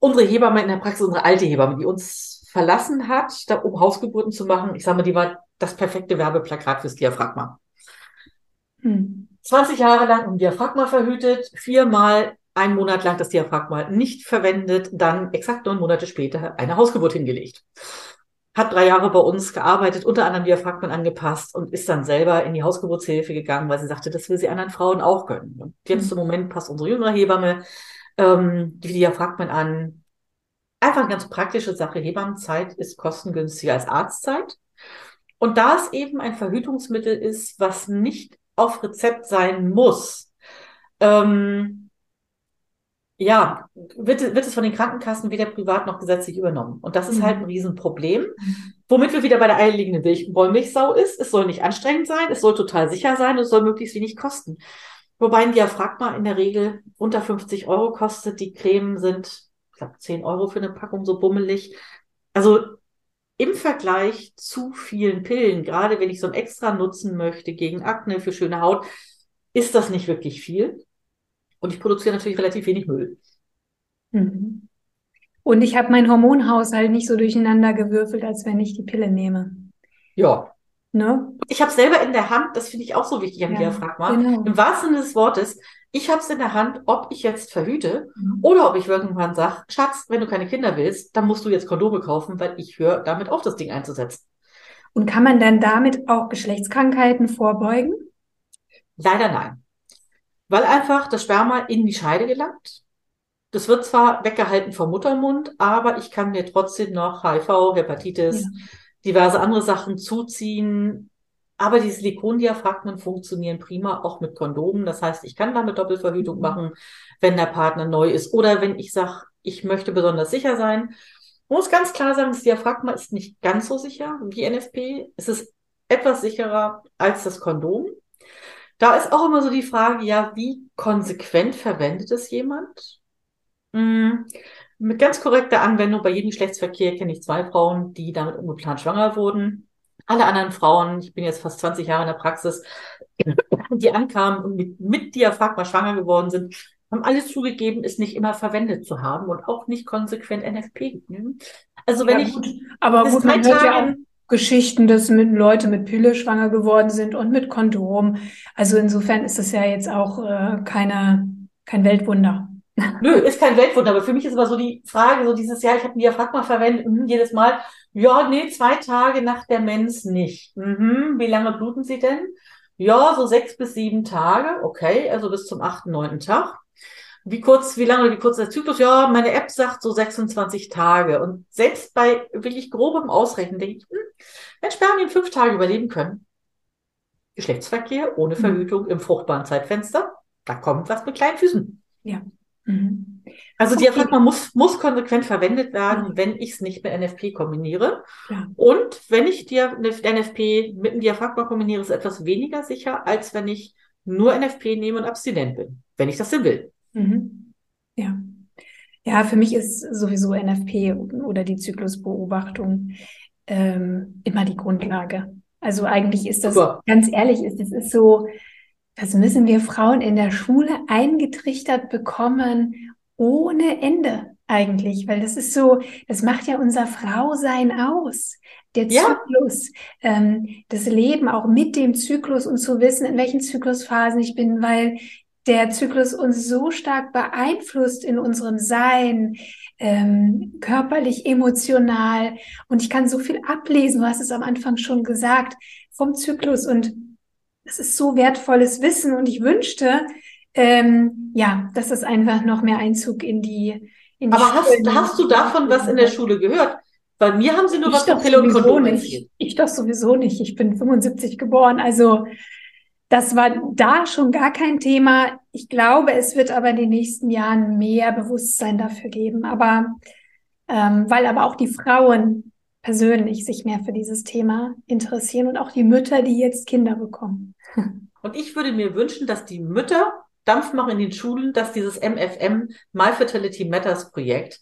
B: Unsere Hebamme in der Praxis, unsere alte Hebamme, die uns verlassen hat, da, um Hausgeburten zu machen, ich sage mal, die war das perfekte Werbeplakat fürs Diaphragma. Hm. 20 Jahre lang ein Diaphragma verhütet, viermal einen Monat lang das Diaphragma nicht verwendet, dann exakt neun Monate später eine Hausgeburt hingelegt. Hat drei Jahre bei uns gearbeitet, unter anderem Diaphragmen angepasst und ist dann selber in die Hausgeburtshilfe gegangen, weil sie sagte, das will sie anderen Frauen auch gönnen. Und jetzt mhm. im Moment passt unsere jüngere Hebamme ähm, die Diaphragmen an. Einfach eine ganz praktische Sache. Hebammenzeit ist kostengünstiger als Arztzeit. Und da es eben ein Verhütungsmittel ist, was nicht auf Rezept sein muss, ähm, ja, wird, wird es von den Krankenkassen weder privat noch gesetzlich übernommen. Und das ist mhm. halt ein Riesenproblem. Womit wir wieder bei der eierlegenden Wollmilchsau ist. Es soll nicht anstrengend sein, es soll total sicher sein und es soll möglichst wenig kosten. Wobei ein Diaphragma in der Regel unter 50 Euro kostet. Die Cremen sind, ich glaube, 10 Euro für eine Packung so bummelig. Also im Vergleich zu vielen Pillen, gerade wenn ich so ein extra nutzen möchte gegen Akne für schöne Haut, ist das nicht wirklich viel. Und ich produziere natürlich relativ wenig Müll.
A: Mhm. Und ich habe meinen Hormonhaushalt nicht so durcheinander gewürfelt, als wenn ich die Pille nehme.
B: Ja. Ne? Ich habe selber in der Hand, das finde ich auch so wichtig am ja, Diaphragma, genau. im wahrsten Sinne des Wortes, ich habe es in der Hand, ob ich jetzt verhüte mhm. oder ob ich irgendwann sage, Schatz, wenn du keine Kinder willst, dann musst du jetzt Kondome kaufen, weil ich höre damit auf, das Ding einzusetzen.
A: Und kann man dann damit auch Geschlechtskrankheiten vorbeugen?
B: Leider nein. Weil einfach das Sperma in die Scheide gelangt. Das wird zwar weggehalten vom Muttermund, aber ich kann mir trotzdem noch HIV, Hepatitis, ja. Diverse andere Sachen zuziehen, aber die Silikondiaphragmen funktionieren prima auch mit Kondomen. Das heißt, ich kann damit Doppelverhütung mhm. machen, wenn der Partner neu ist. Oder wenn ich sage, ich möchte besonders sicher sein. Ich muss ganz klar sagen, das Diaphragma ist nicht ganz so sicher wie NFP. Es ist etwas sicherer als das Kondom. Da ist auch immer so die Frage, ja, wie konsequent verwendet es jemand? Mit ganz korrekter Anwendung bei jedem Geschlechtsverkehr kenne ich zwei Frauen, die damit ungeplant schwanger wurden alle anderen Frauen, ich bin jetzt fast 20 Jahre in der Praxis, die ankamen und mit, mit Diaphragma schwanger geworden sind, haben alles zugegeben, es nicht immer verwendet zu haben und auch nicht konsequent NFP.
A: Also wenn ja, ich, gut. aber gut, man hört ja auch Geschichten, dass mit Leute mit Pille schwanger geworden sind und mit Kondom. Also insofern ist es ja jetzt auch äh, keine, kein Weltwunder.
B: Nö, ist kein Weltwunder, aber für mich ist immer so die Frage, so dieses Jahr, ich habe ein Diaphragma verwendet, mh, jedes Mal, ja, nee, zwei Tage nach der Mens nicht. Mhm. Wie lange bluten Sie denn? Ja, so sechs bis sieben Tage, okay, also bis zum achten, neunten Tag. Wie kurz, wie lange, wie kurz der Zyklus? Ja, meine App sagt so 26 Tage. Und selbst bei wirklich grobem Ausrechnen denke ich, hm, wenn Spermien fünf Tage überleben können, Geschlechtsverkehr ohne hm. Verhütung im fruchtbaren Zeitfenster, da kommt was mit kleinen Füßen.
A: Ja. Mhm.
B: Also okay. Diaphragma muss, muss konsequent verwendet werden, mhm. wenn ich es nicht mit NFP kombiniere. Ja. Und wenn ich dir NFP mit dem Diaphragma kombiniere, ist es etwas weniger sicher, als wenn ich nur NFP nehme und abstinent bin, wenn ich das denn will.
A: Mhm. Ja. Ja, für mich ist sowieso NFP oder die Zyklusbeobachtung ähm, immer die Grundlage. Also eigentlich ist das, Super. ganz ehrlich, ist es ist so, das müssen wir Frauen in der Schule eingetrichtert bekommen ohne Ende eigentlich, weil das ist so, das macht ja unser Frausein aus. Der Zyklus, ja. ähm, das Leben auch mit dem Zyklus und zu wissen, in welchen Zyklusphasen ich bin, weil der Zyklus uns so stark beeinflusst in unserem Sein, ähm, körperlich, emotional. Und ich kann so viel ablesen, du hast es am Anfang schon gesagt, vom Zyklus. Und das ist so wertvolles Wissen. Und ich wünschte, ähm, ja, dass das einfach noch mehr Einzug in die, in die
B: Aber hast, hast du davon was in der Schule gehört? Bei mir haben sie nur ich was von Pille und Kondom
A: nicht. Ich doch sowieso nicht. Ich bin 75 geboren. Also das war da schon gar kein Thema. Ich glaube, es wird aber in den nächsten Jahren mehr Bewusstsein dafür geben. Aber ähm, weil aber auch die Frauen persönlich sich mehr für dieses Thema interessieren und auch die Mütter, die jetzt Kinder bekommen.
B: Und ich würde mir wünschen, dass die Mütter Dampf machen in den Schulen, dass dieses MFM, My Fertility Matters Projekt,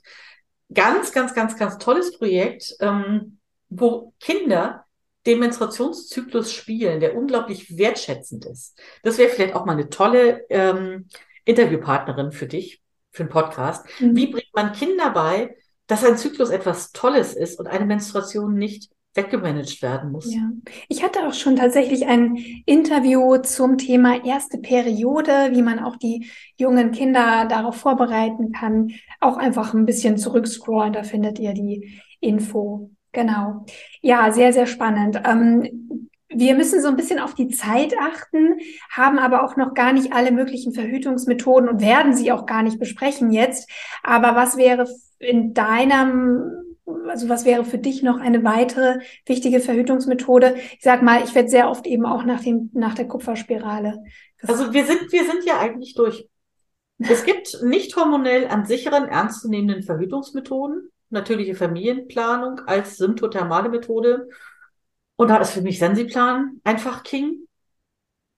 B: ganz, ganz, ganz, ganz tolles Projekt, ähm, wo Kinder den Menstruationszyklus spielen, der unglaublich wertschätzend ist. Das wäre vielleicht auch mal eine tolle ähm, Interviewpartnerin für dich, für einen Podcast. Mhm. Wie bringt man Kinder bei, dass ein Zyklus etwas Tolles ist und eine Menstruation nicht weggemanagt werden muss.
A: Ja. Ich hatte auch schon tatsächlich ein Interview zum Thema erste Periode, wie man auch die jungen Kinder darauf vorbereiten kann. Auch einfach ein bisschen zurückscrollen, da findet ihr die Info. Genau. Ja, sehr, sehr spannend. Ähm, wir müssen so ein bisschen auf die Zeit achten, haben aber auch noch gar nicht alle möglichen Verhütungsmethoden und werden sie auch gar nicht besprechen jetzt. Aber was wäre in deinem, also was wäre für dich noch eine weitere wichtige Verhütungsmethode? Ich sag mal, ich werde sehr oft eben auch nach dem, nach der Kupferspirale.
B: Also wir sind, wir sind ja eigentlich durch. Es gibt nicht hormonell an sicheren, ernstzunehmenden Verhütungsmethoden natürliche Familienplanung als symptothermale Methode. Und da ist für mich Sensiplan einfach King.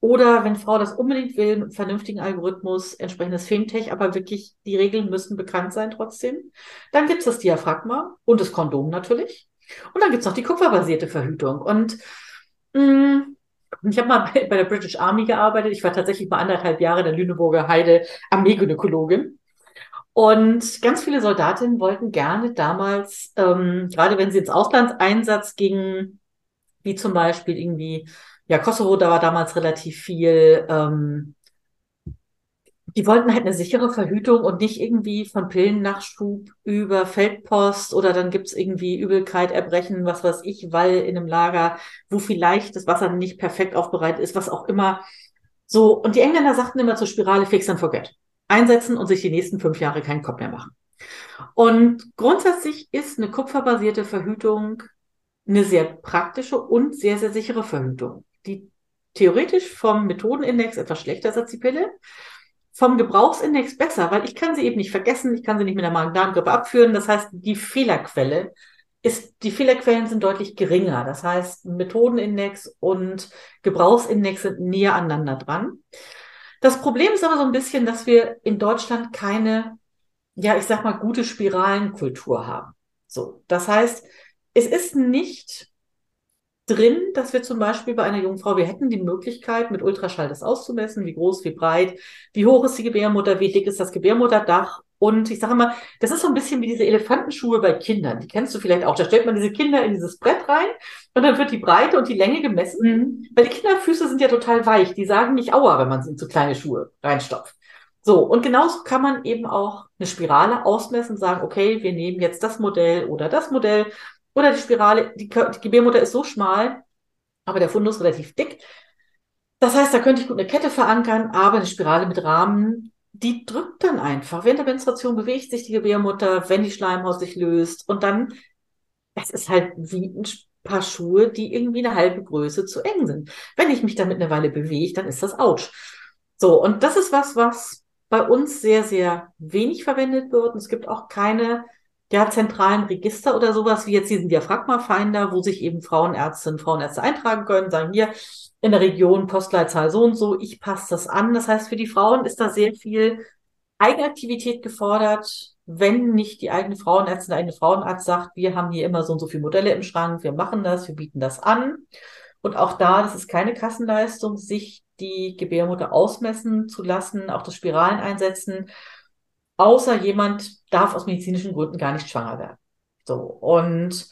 B: Oder wenn Frau das unbedingt will, mit einem vernünftigen Algorithmus, entsprechendes Femtech, aber wirklich die Regeln müssen bekannt sein trotzdem. Dann gibt's das Diaphragma und das Kondom natürlich. Und dann gibt's noch die kupferbasierte Verhütung. Und mh, mm, ich habe mal bei, bei, der British Army gearbeitet. Ich war tatsächlich mal anderthalb Jahre in der Lüneburger Heide Armeegynäkologin. Und ganz viele Soldatinnen wollten gerne damals, ähm, gerade wenn sie ins Auslandseinsatz gingen, wie zum Beispiel irgendwie, ja, Kosovo, da war damals relativ viel, ähm, die wollten halt eine sichere Verhütung und nicht irgendwie von Pillennachschub über Feldpost oder dann gibt's irgendwie Übelkeit, Erbrechen, was weiß ich, weil in einem Lager, wo vielleicht das Wasser nicht perfekt aufbereitet ist, was auch immer. So, und die Engländer sagten immer zur Spirale fix and forget einsetzen und sich die nächsten fünf Jahre keinen Kopf mehr machen. Und grundsätzlich ist eine kupferbasierte Verhütung eine sehr praktische und sehr, sehr sichere Verhütung, die theoretisch vom Methodenindex etwas schlechter ist als die Pille, vom Gebrauchsindex besser, weil ich kann sie eben nicht vergessen, ich kann sie nicht mit der Magen-Darm-Grippe abführen. Das heißt, die Fehlerquelle ist, die Fehlerquellen sind deutlich geringer. Das heißt, Methodenindex und Gebrauchsindex sind näher aneinander dran. Das Problem ist aber so ein bisschen, dass wir in Deutschland keine, ja, ich sag mal, gute Spiralenkultur haben. So. Das heißt, es ist nicht drin, dass wir zum Beispiel bei einer jungen Frau, wir hätten die Möglichkeit, mit Ultraschall das auszumessen, wie groß, wie breit, wie hoch ist die Gebärmutter, wie dick ist das Gebärmutterdach. Und ich sage immer, das ist so ein bisschen wie diese Elefantenschuhe bei Kindern. Die kennst du vielleicht auch. Da stellt man diese Kinder in dieses Brett rein und dann wird die Breite und die Länge gemessen. Mhm. Weil die Kinderfüße sind ja total weich. Die sagen nicht Aua, wenn man sie in so kleine Schuhe reinstopft. So, und genauso kann man eben auch eine Spirale ausmessen und sagen, okay, wir nehmen jetzt das Modell oder das Modell oder die Spirale, die, die Gebärmutter ist so schmal, aber der Fundus relativ dick. Das heißt, da könnte ich gut eine Kette verankern, aber eine Spirale mit Rahmen, die drückt dann einfach. Während der Menstruation bewegt sich die Gebärmutter, wenn die Schleimhaut sich löst und dann, es ist halt wie ein paar Schuhe, die irgendwie eine halbe Größe zu eng sind. Wenn ich mich damit eine Weile bewege, dann ist das ouch. So, und das ist was, was bei uns sehr, sehr wenig verwendet wird. Und es gibt auch keine ja, zentralen Register oder sowas wie jetzt diesen Diaphragma-Finder, wo sich eben Frauenärztinnen, Frauenärzte eintragen können, sagen hier in der Region Postleitzahl so und so, ich passe das an. Das heißt, für die Frauen ist da sehr viel Eigenaktivität gefordert, wenn nicht die eigene Frauenärztin, der eigene Frauenarzt sagt, wir haben hier immer so und so viele Modelle im Schrank, wir machen das, wir bieten das an. Und auch da, das ist keine Kassenleistung, sich die Gebärmutter ausmessen zu lassen, auch das Spiralen einsetzen, außer jemand darf aus medizinischen Gründen gar nicht schwanger werden. So. Und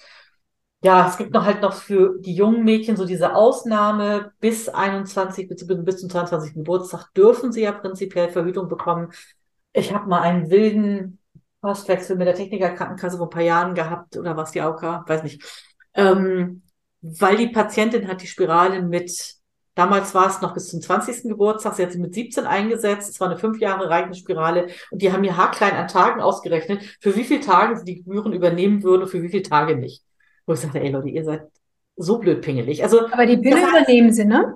B: ja, es gibt noch halt noch für die jungen Mädchen so diese Ausnahme bis 21, bis, bis zum 22. Geburtstag dürfen sie ja prinzipiell Verhütung bekommen. Ich habe mal einen wilden Postwechsel mit der Technikerkrankenkasse vor ein paar Jahren gehabt oder was die AOK, weiß nicht. Ähm, weil die Patientin hat die Spirale mit, damals war es noch bis zum 20. Geburtstag, sie hat sie mit 17 eingesetzt, es war eine fünf Jahre reichende Spirale und die haben mir haarklein an Tagen ausgerechnet, für wie viele Tage sie die Gebühren übernehmen würden und für wie viele Tage nicht. Wo ich sagte, ey Leute, ihr seid so blöd pingelig. Also,
A: Aber die Pille übernehmen sie, ne?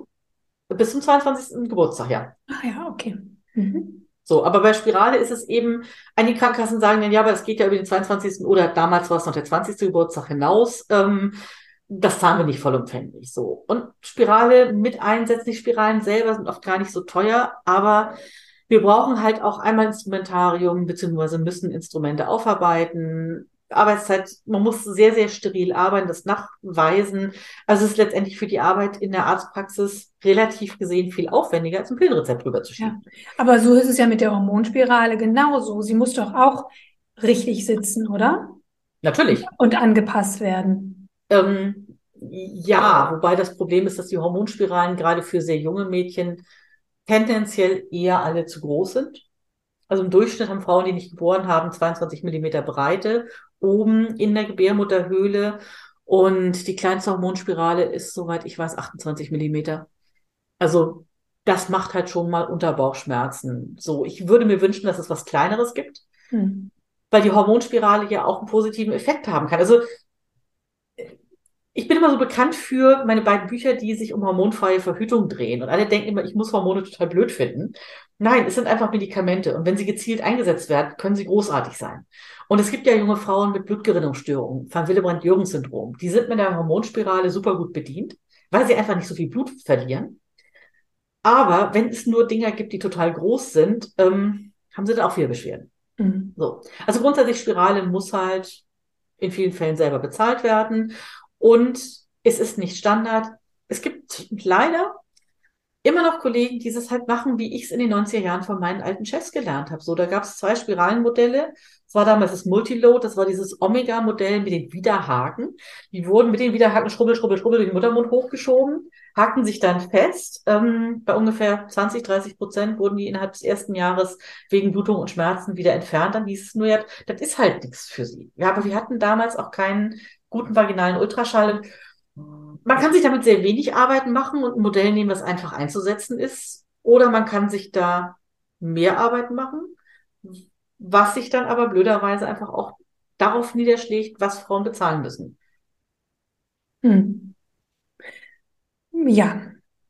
B: Bis zum 22. Geburtstag, ja.
A: Ach ja, okay. Mhm.
B: So, aber bei Spirale ist es eben, einige Krankenkassen sagen dann, ja, aber es geht ja über den 22. oder damals war es noch der 20. Geburtstag hinaus. Ähm, das zahlen wir nicht vollumfänglich so. Und Spirale mit einsetzen, die Spiralen selber sind oft gar nicht so teuer, aber wir brauchen halt auch einmal Instrumentarium, beziehungsweise müssen Instrumente aufarbeiten, Arbeitszeit, man muss sehr, sehr steril arbeiten, das nachweisen. Also es ist letztendlich für die Arbeit in der Arztpraxis relativ gesehen viel aufwendiger, als ein Pillenrezept rüberzuschieben.
A: Ja. Aber so ist es ja mit der Hormonspirale genauso. Sie muss doch auch richtig sitzen, oder?
B: Natürlich.
A: Und angepasst werden.
B: Ähm, ja, wobei das Problem ist, dass die Hormonspiralen gerade für sehr junge Mädchen tendenziell eher alle zu groß sind. Also im Durchschnitt haben Frauen, die nicht geboren haben, 22 Millimeter Breite oben in der Gebärmutterhöhle. Und die kleinste Hormonspirale ist, soweit ich weiß, 28 Millimeter. Also das macht halt schon mal Unterbauchschmerzen. So, ich würde mir wünschen, dass es was Kleineres gibt, hm. weil die Hormonspirale ja auch einen positiven Effekt haben kann. Also ich bin immer so bekannt für meine beiden Bücher, die sich um hormonfreie Verhütung drehen. Und alle denken immer, ich muss Hormone total blöd finden. Nein, es sind einfach Medikamente. Und wenn sie gezielt eingesetzt werden, können sie großartig sein. Und es gibt ja junge Frauen mit Blutgerinnungsstörungen, von Willebrand-Jürgens-Syndrom. Die sind mit der Hormonspirale super gut bedient, weil sie einfach nicht so viel Blut verlieren. Aber wenn es nur Dinger gibt, die total groß sind, ähm, haben sie dann auch viele Beschwerden. Mhm. So. Also grundsätzlich Spirale muss halt in vielen Fällen selber bezahlt werden. Und es ist nicht Standard. Es gibt leider immer noch Kollegen, die es halt machen, wie ich es in den 90er Jahren von meinen alten Chefs gelernt habe. So, da gab es zwei Spiralenmodelle. Das war damals das Multiload, das war dieses Omega-Modell mit den Widerhaken. Die wurden mit den Widerhaken schrubbel, schrubbel, schrubbel den Muttermund hochgeschoben, haken sich dann fest. Ähm, bei ungefähr 20, 30 Prozent wurden die innerhalb des ersten Jahres wegen Blutung und Schmerzen wieder entfernt. Dann hieß es nur, ja, das ist halt nichts für sie. Ja, aber wir hatten damals auch keinen guten vaginalen Ultraschall. Man kann sich damit sehr wenig Arbeiten machen und ein Modell nehmen, was einfach einzusetzen ist. Oder man kann sich da mehr Arbeiten machen, was sich dann aber blöderweise einfach auch darauf niederschlägt, was Frauen bezahlen müssen.
A: Hm. Ja,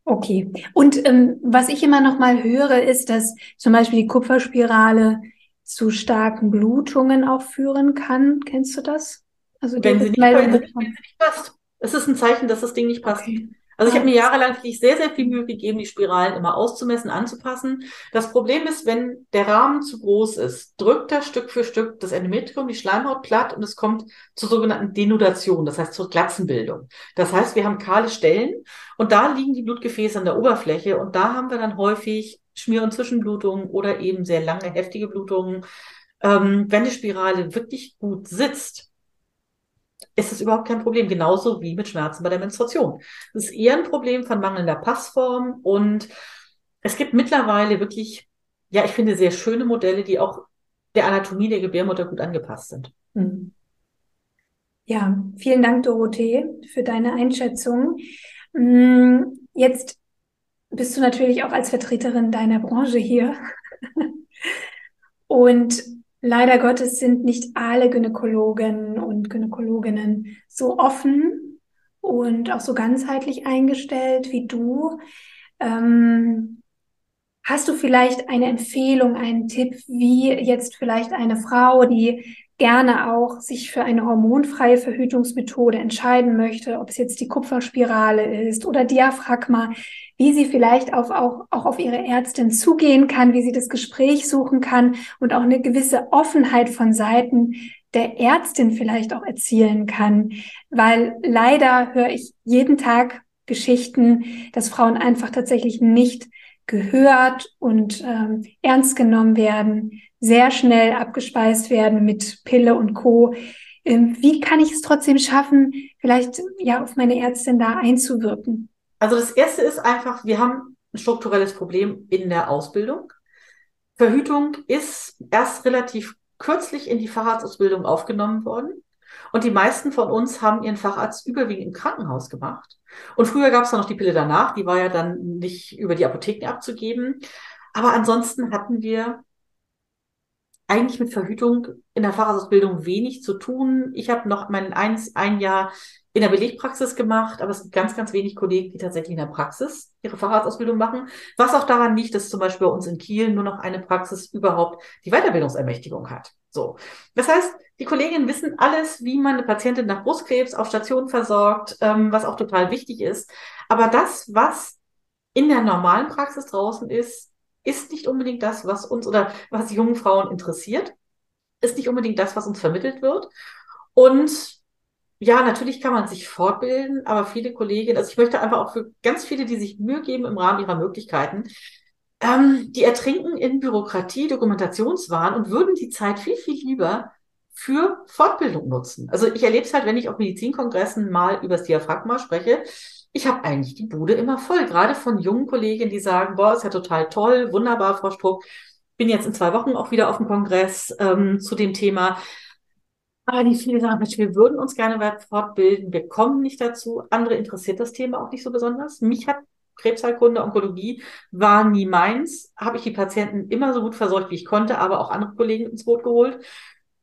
A: okay. Und ähm, was ich immer noch mal höre, ist, dass zum Beispiel die Kupferspirale zu starken Blutungen auch führen kann. Kennst du das?
B: Also wenn sie, nicht, wenn, sie, wenn sie nicht passt. Es ist ein Zeichen, dass das Ding nicht passt. Okay. Also ich habe mir jahrelang wirklich sehr, sehr viel Mühe gegeben, die Spiralen immer auszumessen, anzupassen. Das Problem ist, wenn der Rahmen zu groß ist, drückt er Stück für Stück das Endometrium, die Schleimhaut platt und es kommt zur sogenannten Denudation, das heißt zur Glatzenbildung. Das heißt, wir haben kahle Stellen und da liegen die Blutgefäße an der Oberfläche und da haben wir dann häufig Schmier- und Zwischenblutungen oder eben sehr lange, heftige Blutungen. Ähm, wenn die Spirale wirklich gut sitzt, ist es überhaupt kein Problem. Genauso wie mit Schmerzen bei der Menstruation. Das ist eher ein Problem von mangelnder Passform und es gibt mittlerweile wirklich, ja, ich finde sehr schöne Modelle, die auch der Anatomie der Gebärmutter gut angepasst sind. Hm.
A: Ja, vielen Dank, Dorothee, für deine Einschätzung. Hm, jetzt bist du natürlich auch als Vertreterin deiner Branche hier. Und Leider Gottes sind nicht alle Gynäkologen und Gynäkologinnen so offen und auch so ganzheitlich eingestellt wie du. Ähm, hast du vielleicht eine Empfehlung, einen Tipp, wie jetzt vielleicht eine Frau, die gerne auch sich für eine hormonfreie Verhütungsmethode entscheiden möchte, ob es jetzt die Kupferspirale ist oder Diaphragma, wie sie vielleicht auf, auch, auch auf ihre Ärztin zugehen kann, wie sie das Gespräch suchen kann und auch eine gewisse Offenheit von Seiten der Ärztin vielleicht auch erzielen kann, weil leider höre ich jeden Tag Geschichten, dass Frauen einfach tatsächlich nicht gehört und ähm, ernst genommen werden, sehr schnell abgespeist werden mit Pille und Co. Ähm, wie kann ich es trotzdem schaffen, vielleicht ja auf meine Ärztin da einzuwirken?
B: Also das erste ist einfach, wir haben ein strukturelles Problem in der Ausbildung. Verhütung ist erst relativ kürzlich in die Facharztausbildung aufgenommen worden. Und die meisten von uns haben ihren Facharzt überwiegend im Krankenhaus gemacht. Und früher gab es dann noch die Pille danach, die war ja dann nicht über die Apotheken abzugeben. Aber ansonsten hatten wir eigentlich mit Verhütung in der Facharztausbildung wenig zu tun. Ich habe noch mein eins, ein Jahr in der Belegpraxis gemacht, aber es gibt ganz, ganz wenig Kollegen, die tatsächlich in der Praxis ihre Facharztausbildung machen. Was auch daran liegt, dass zum Beispiel bei uns in Kiel nur noch eine Praxis überhaupt die Weiterbildungsermächtigung hat. So. Das heißt, die Kolleginnen wissen alles, wie man eine Patientin nach Brustkrebs auf Station versorgt, ähm, was auch total wichtig ist. Aber das, was in der normalen Praxis draußen ist, ist nicht unbedingt das, was uns oder was jungen Frauen interessiert, ist nicht unbedingt das, was uns vermittelt wird. Und ja, natürlich kann man sich fortbilden, aber viele Kolleginnen, also ich möchte einfach auch für ganz viele, die sich Mühe geben im Rahmen ihrer Möglichkeiten, ähm, die ertrinken in Bürokratie, Dokumentationswahn und würden die Zeit viel, viel lieber für Fortbildung nutzen. Also ich erlebe es halt, wenn ich auf Medizinkongressen mal über das Diaphragma spreche. Ich habe eigentlich die Bude immer voll, gerade von jungen Kolleginnen, die sagen, boah, ist ja total toll, wunderbar, Frau Struck. Bin jetzt in zwei Wochen auch wieder auf dem Kongress ähm, zu dem Thema. Aber die viele sagen, wir würden uns gerne fortbilden, wir kommen nicht dazu. Andere interessiert das Thema auch nicht so besonders. Mich hat Krebsheilkunde, Onkologie war nie meins. Habe ich die Patienten immer so gut versorgt, wie ich konnte, aber auch andere Kollegen ins Boot geholt.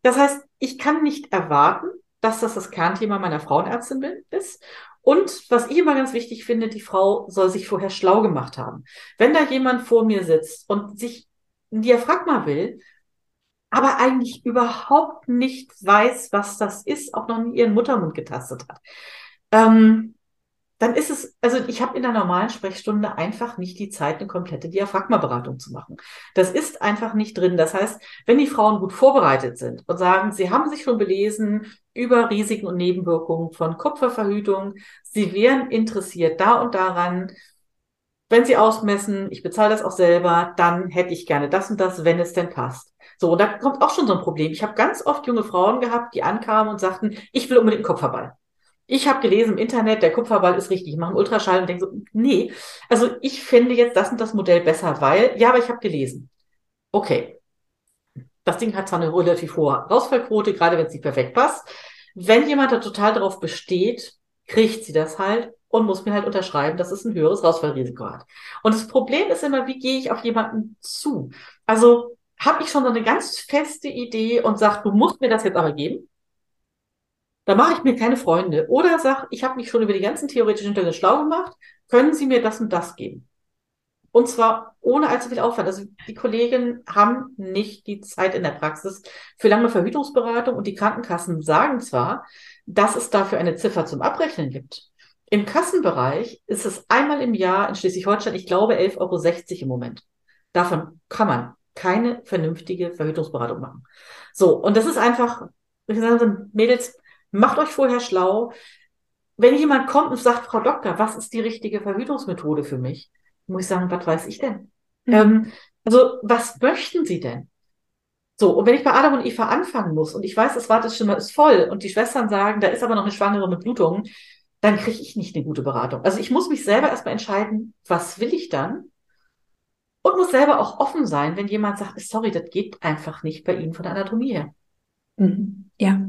B: Das heißt, ich kann nicht erwarten, dass das das Kernthema meiner Frauenärztin ist. Und was ich immer ganz wichtig finde, die Frau soll sich vorher schlau gemacht haben. Wenn da jemand vor mir sitzt und sich ein Diaphragma will, aber eigentlich überhaupt nicht weiß, was das ist, auch noch nie ihren Muttermund getastet hat, ähm, dann ist es, also ich habe in der normalen Sprechstunde einfach nicht die Zeit, eine komplette Diaphragma-Beratung zu machen. Das ist einfach nicht drin. Das heißt, wenn die Frauen gut vorbereitet sind und sagen, sie haben sich schon belesen über Risiken und Nebenwirkungen von Kupferverhütung, sie wären interessiert da und daran, wenn sie ausmessen, ich bezahle das auch selber, dann hätte ich gerne das und das, wenn es denn passt. So, und da kommt auch schon so ein Problem. Ich habe ganz oft junge Frauen gehabt, die ankamen und sagten, ich will unbedingt einen Kupferball. Ich habe gelesen im Internet, der Kupferball ist richtig. Ich mache einen Ultraschall und denke so, nee, also ich finde jetzt das und das Modell besser, weil, ja, aber ich habe gelesen. Okay. Das Ding hat zwar eine relativ hohe Rausfallquote, gerade wenn es nicht perfekt passt. Wenn jemand da total darauf besteht, kriegt sie das halt und muss mir halt unterschreiben, dass es ein höheres Rausfallrisiko hat. Und das Problem ist immer, wie gehe ich auf jemanden zu? Also habe ich schon so eine ganz feste Idee und sage, du musst mir das jetzt aber geben. Da mache ich mir keine Freunde. Oder sag, ich habe mich schon über die ganzen theoretischen Hintergründe schlau gemacht, können Sie mir das und das geben? Und zwar ohne allzu viel Aufwand. Also die Kollegen haben nicht die Zeit in der Praxis für lange Verhütungsberatung und die Krankenkassen sagen zwar, dass es dafür eine Ziffer zum Abrechnen gibt. Im Kassenbereich ist es einmal im Jahr in Schleswig-Holstein, ich glaube 11,60 Euro im Moment. Davon kann man keine vernünftige Verhütungsberatung machen. So, und das ist einfach, Mädels, macht euch vorher schlau. Wenn jemand kommt und sagt, Frau Doktor, was ist die richtige Verhütungsmethode für mich? Muss ich sagen, was weiß ich denn? Mhm. Ähm, also, was möchten Sie denn? So, und wenn ich bei Adam und Eva anfangen muss und ich weiß, das Warteschimmer ist voll und die Schwestern sagen, da ist aber noch eine Schwangere mit Blutungen, dann kriege ich nicht eine gute Beratung. Also ich muss mich selber erstmal entscheiden, was will ich dann? Und muss selber auch offen sein, wenn jemand sagt, sorry, das geht einfach nicht bei Ihnen von der Anatomie her.
A: Mhm. Ja.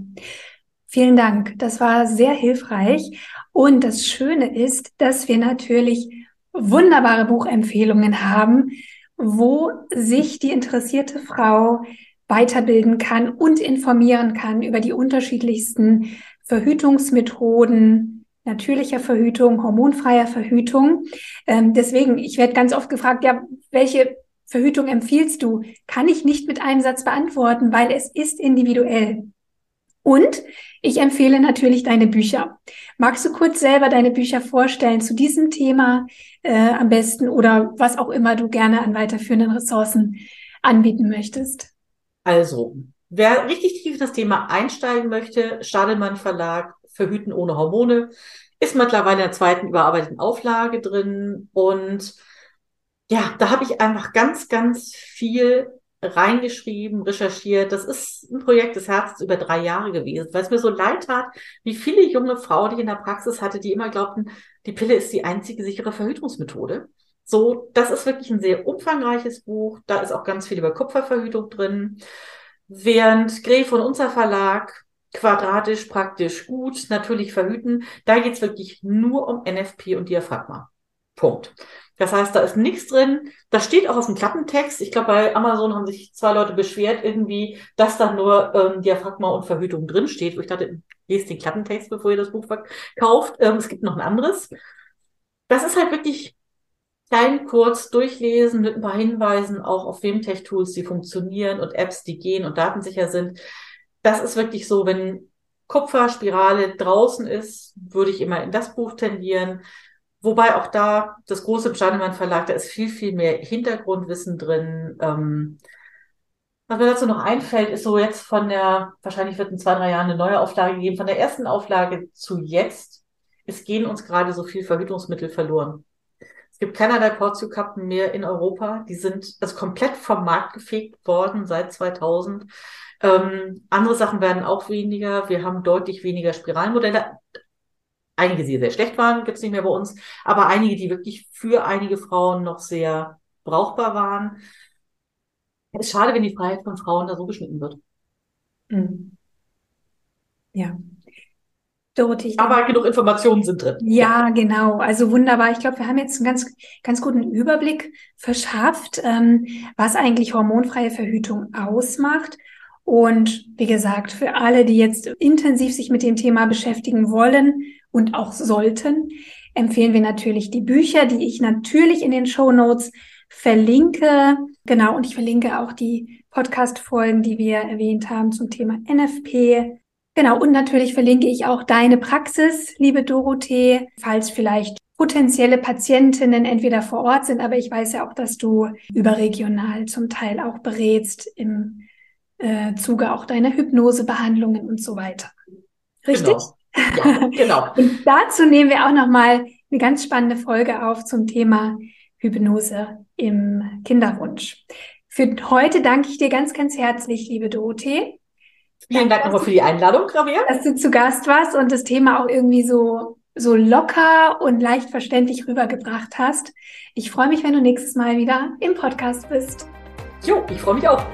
A: Vielen Dank. Das war sehr hilfreich. Und das Schöne ist, dass wir natürlich wunderbare Buchempfehlungen haben, wo sich die interessierte Frau weiterbilden kann und informieren kann über die unterschiedlichsten Verhütungsmethoden, natürlicher Verhütung, hormonfreier Verhütung. Ähm, deswegen, ich werde ganz oft gefragt, ja, welche Verhütung empfiehlst du, kann ich nicht mit einem Satz beantworten, weil es ist individuell. Und ich empfehle natürlich deine Bücher. Magst du kurz selber deine Bücher vorstellen zu diesem Thema äh, am besten oder was auch immer du gerne an weiterführenden Ressourcen anbieten möchtest?
B: Also, wer richtig tief in das Thema einsteigen möchte, Stadelmann Verlag, Verhüten ohne Hormone, ist mittlerweile in der zweiten überarbeiteten Auflage drin und ja, da habe ich einfach ganz, ganz viel reingeschrieben, recherchiert. Das ist ein Projekt des Herzens über drei Jahre gewesen, weil es mir so leid tat, wie viele junge Frauen, die ich in der Praxis hatte, die immer glaubten, die Pille ist die einzige sichere Verhütungsmethode. So, das ist wirklich ein sehr umfangreiches Buch. Da ist auch ganz viel über Kupferverhütung drin. Während Grey von unser Verlag quadratisch, praktisch gut, natürlich verhüten, da geht's wirklich nur um NFP und Diaphragma. Punkt. Das heißt, da ist nichts drin. Das steht auch auf dem Klappentext. Ich glaube, bei Amazon haben sich zwei Leute beschwert irgendwie, dass da nur ähm, Diaphragma und Verhütung drin steht. Wo ich dachte, lest den Klappentext, bevor ihr das Buch kauft. Ähm, es gibt noch ein anderes. Das ist halt wirklich klein kurz durchlesen mit ein paar Hinweisen auch auf Femtech-Tools, die funktionieren und Apps, die gehen und datensicher sind. Das ist wirklich so, wenn Kupferspirale draußen ist, würde ich immer in das Buch tendieren. Wobei auch da das große Steinemann Verlag, da ist viel, viel mehr Hintergrundwissen drin. Ähm, was mir dazu noch einfällt, ist so jetzt von der, wahrscheinlich wird in zwei, drei Jahren eine neue Auflage geben, von der ersten Auflage zu jetzt, es gehen uns gerade so viel Verhütungsmittel verloren. Es gibt keinerlei Portio-Kappen mehr in Europa. Die sind also komplett vom Markt gefegt worden seit 2000. Ähm, andere Sachen werden auch weniger. Wir haben deutlich weniger Spiralmodelle. Einige, die sehr schlecht waren, gibt's nicht mehr bei uns, aber einige, die wirklich für einige Frauen noch sehr brauchbar waren. Es ist schade, wenn die Freiheit von Frauen da so geschnitten wird. Mhm.
A: Ja.
B: Dorothee. Aber genug Informationen sind drin.
A: Ja, genau. Also wunderbar. Ich glaube, wir haben jetzt einen ganz, ganz guten Überblick verschafft, ähm, was eigentlich hormonfreie Verhütung ausmacht. Und wie gesagt, für alle, die jetzt intensiv sich mit dem Thema beschäftigen wollen, und auch sollten, empfehlen wir natürlich die Bücher, die ich natürlich in den Show Notes verlinke. Genau, und ich verlinke auch die Podcast-Folgen, die wir erwähnt haben zum Thema NFP. Genau, und natürlich verlinke ich auch deine Praxis, liebe Dorothee, falls vielleicht potenzielle Patientinnen entweder vor Ort sind, aber ich weiß ja auch, dass du überregional zum Teil auch berätst im äh, Zuge auch deiner Hypnosebehandlungen und so weiter. Richtig?
B: Genau. Ja, genau.
A: Und dazu nehmen wir auch nochmal eine ganz spannende Folge auf zum Thema Hypnose im Kinderwunsch. Für heute danke ich dir ganz, ganz herzlich, liebe Dorothee.
B: Vielen Dank nochmal für die Einladung, Javier.
A: Dass du zu Gast warst und das Thema auch irgendwie so, so locker und leicht verständlich rübergebracht hast. Ich freue mich, wenn du nächstes Mal wieder im Podcast bist.
B: Jo, ich freue mich auch.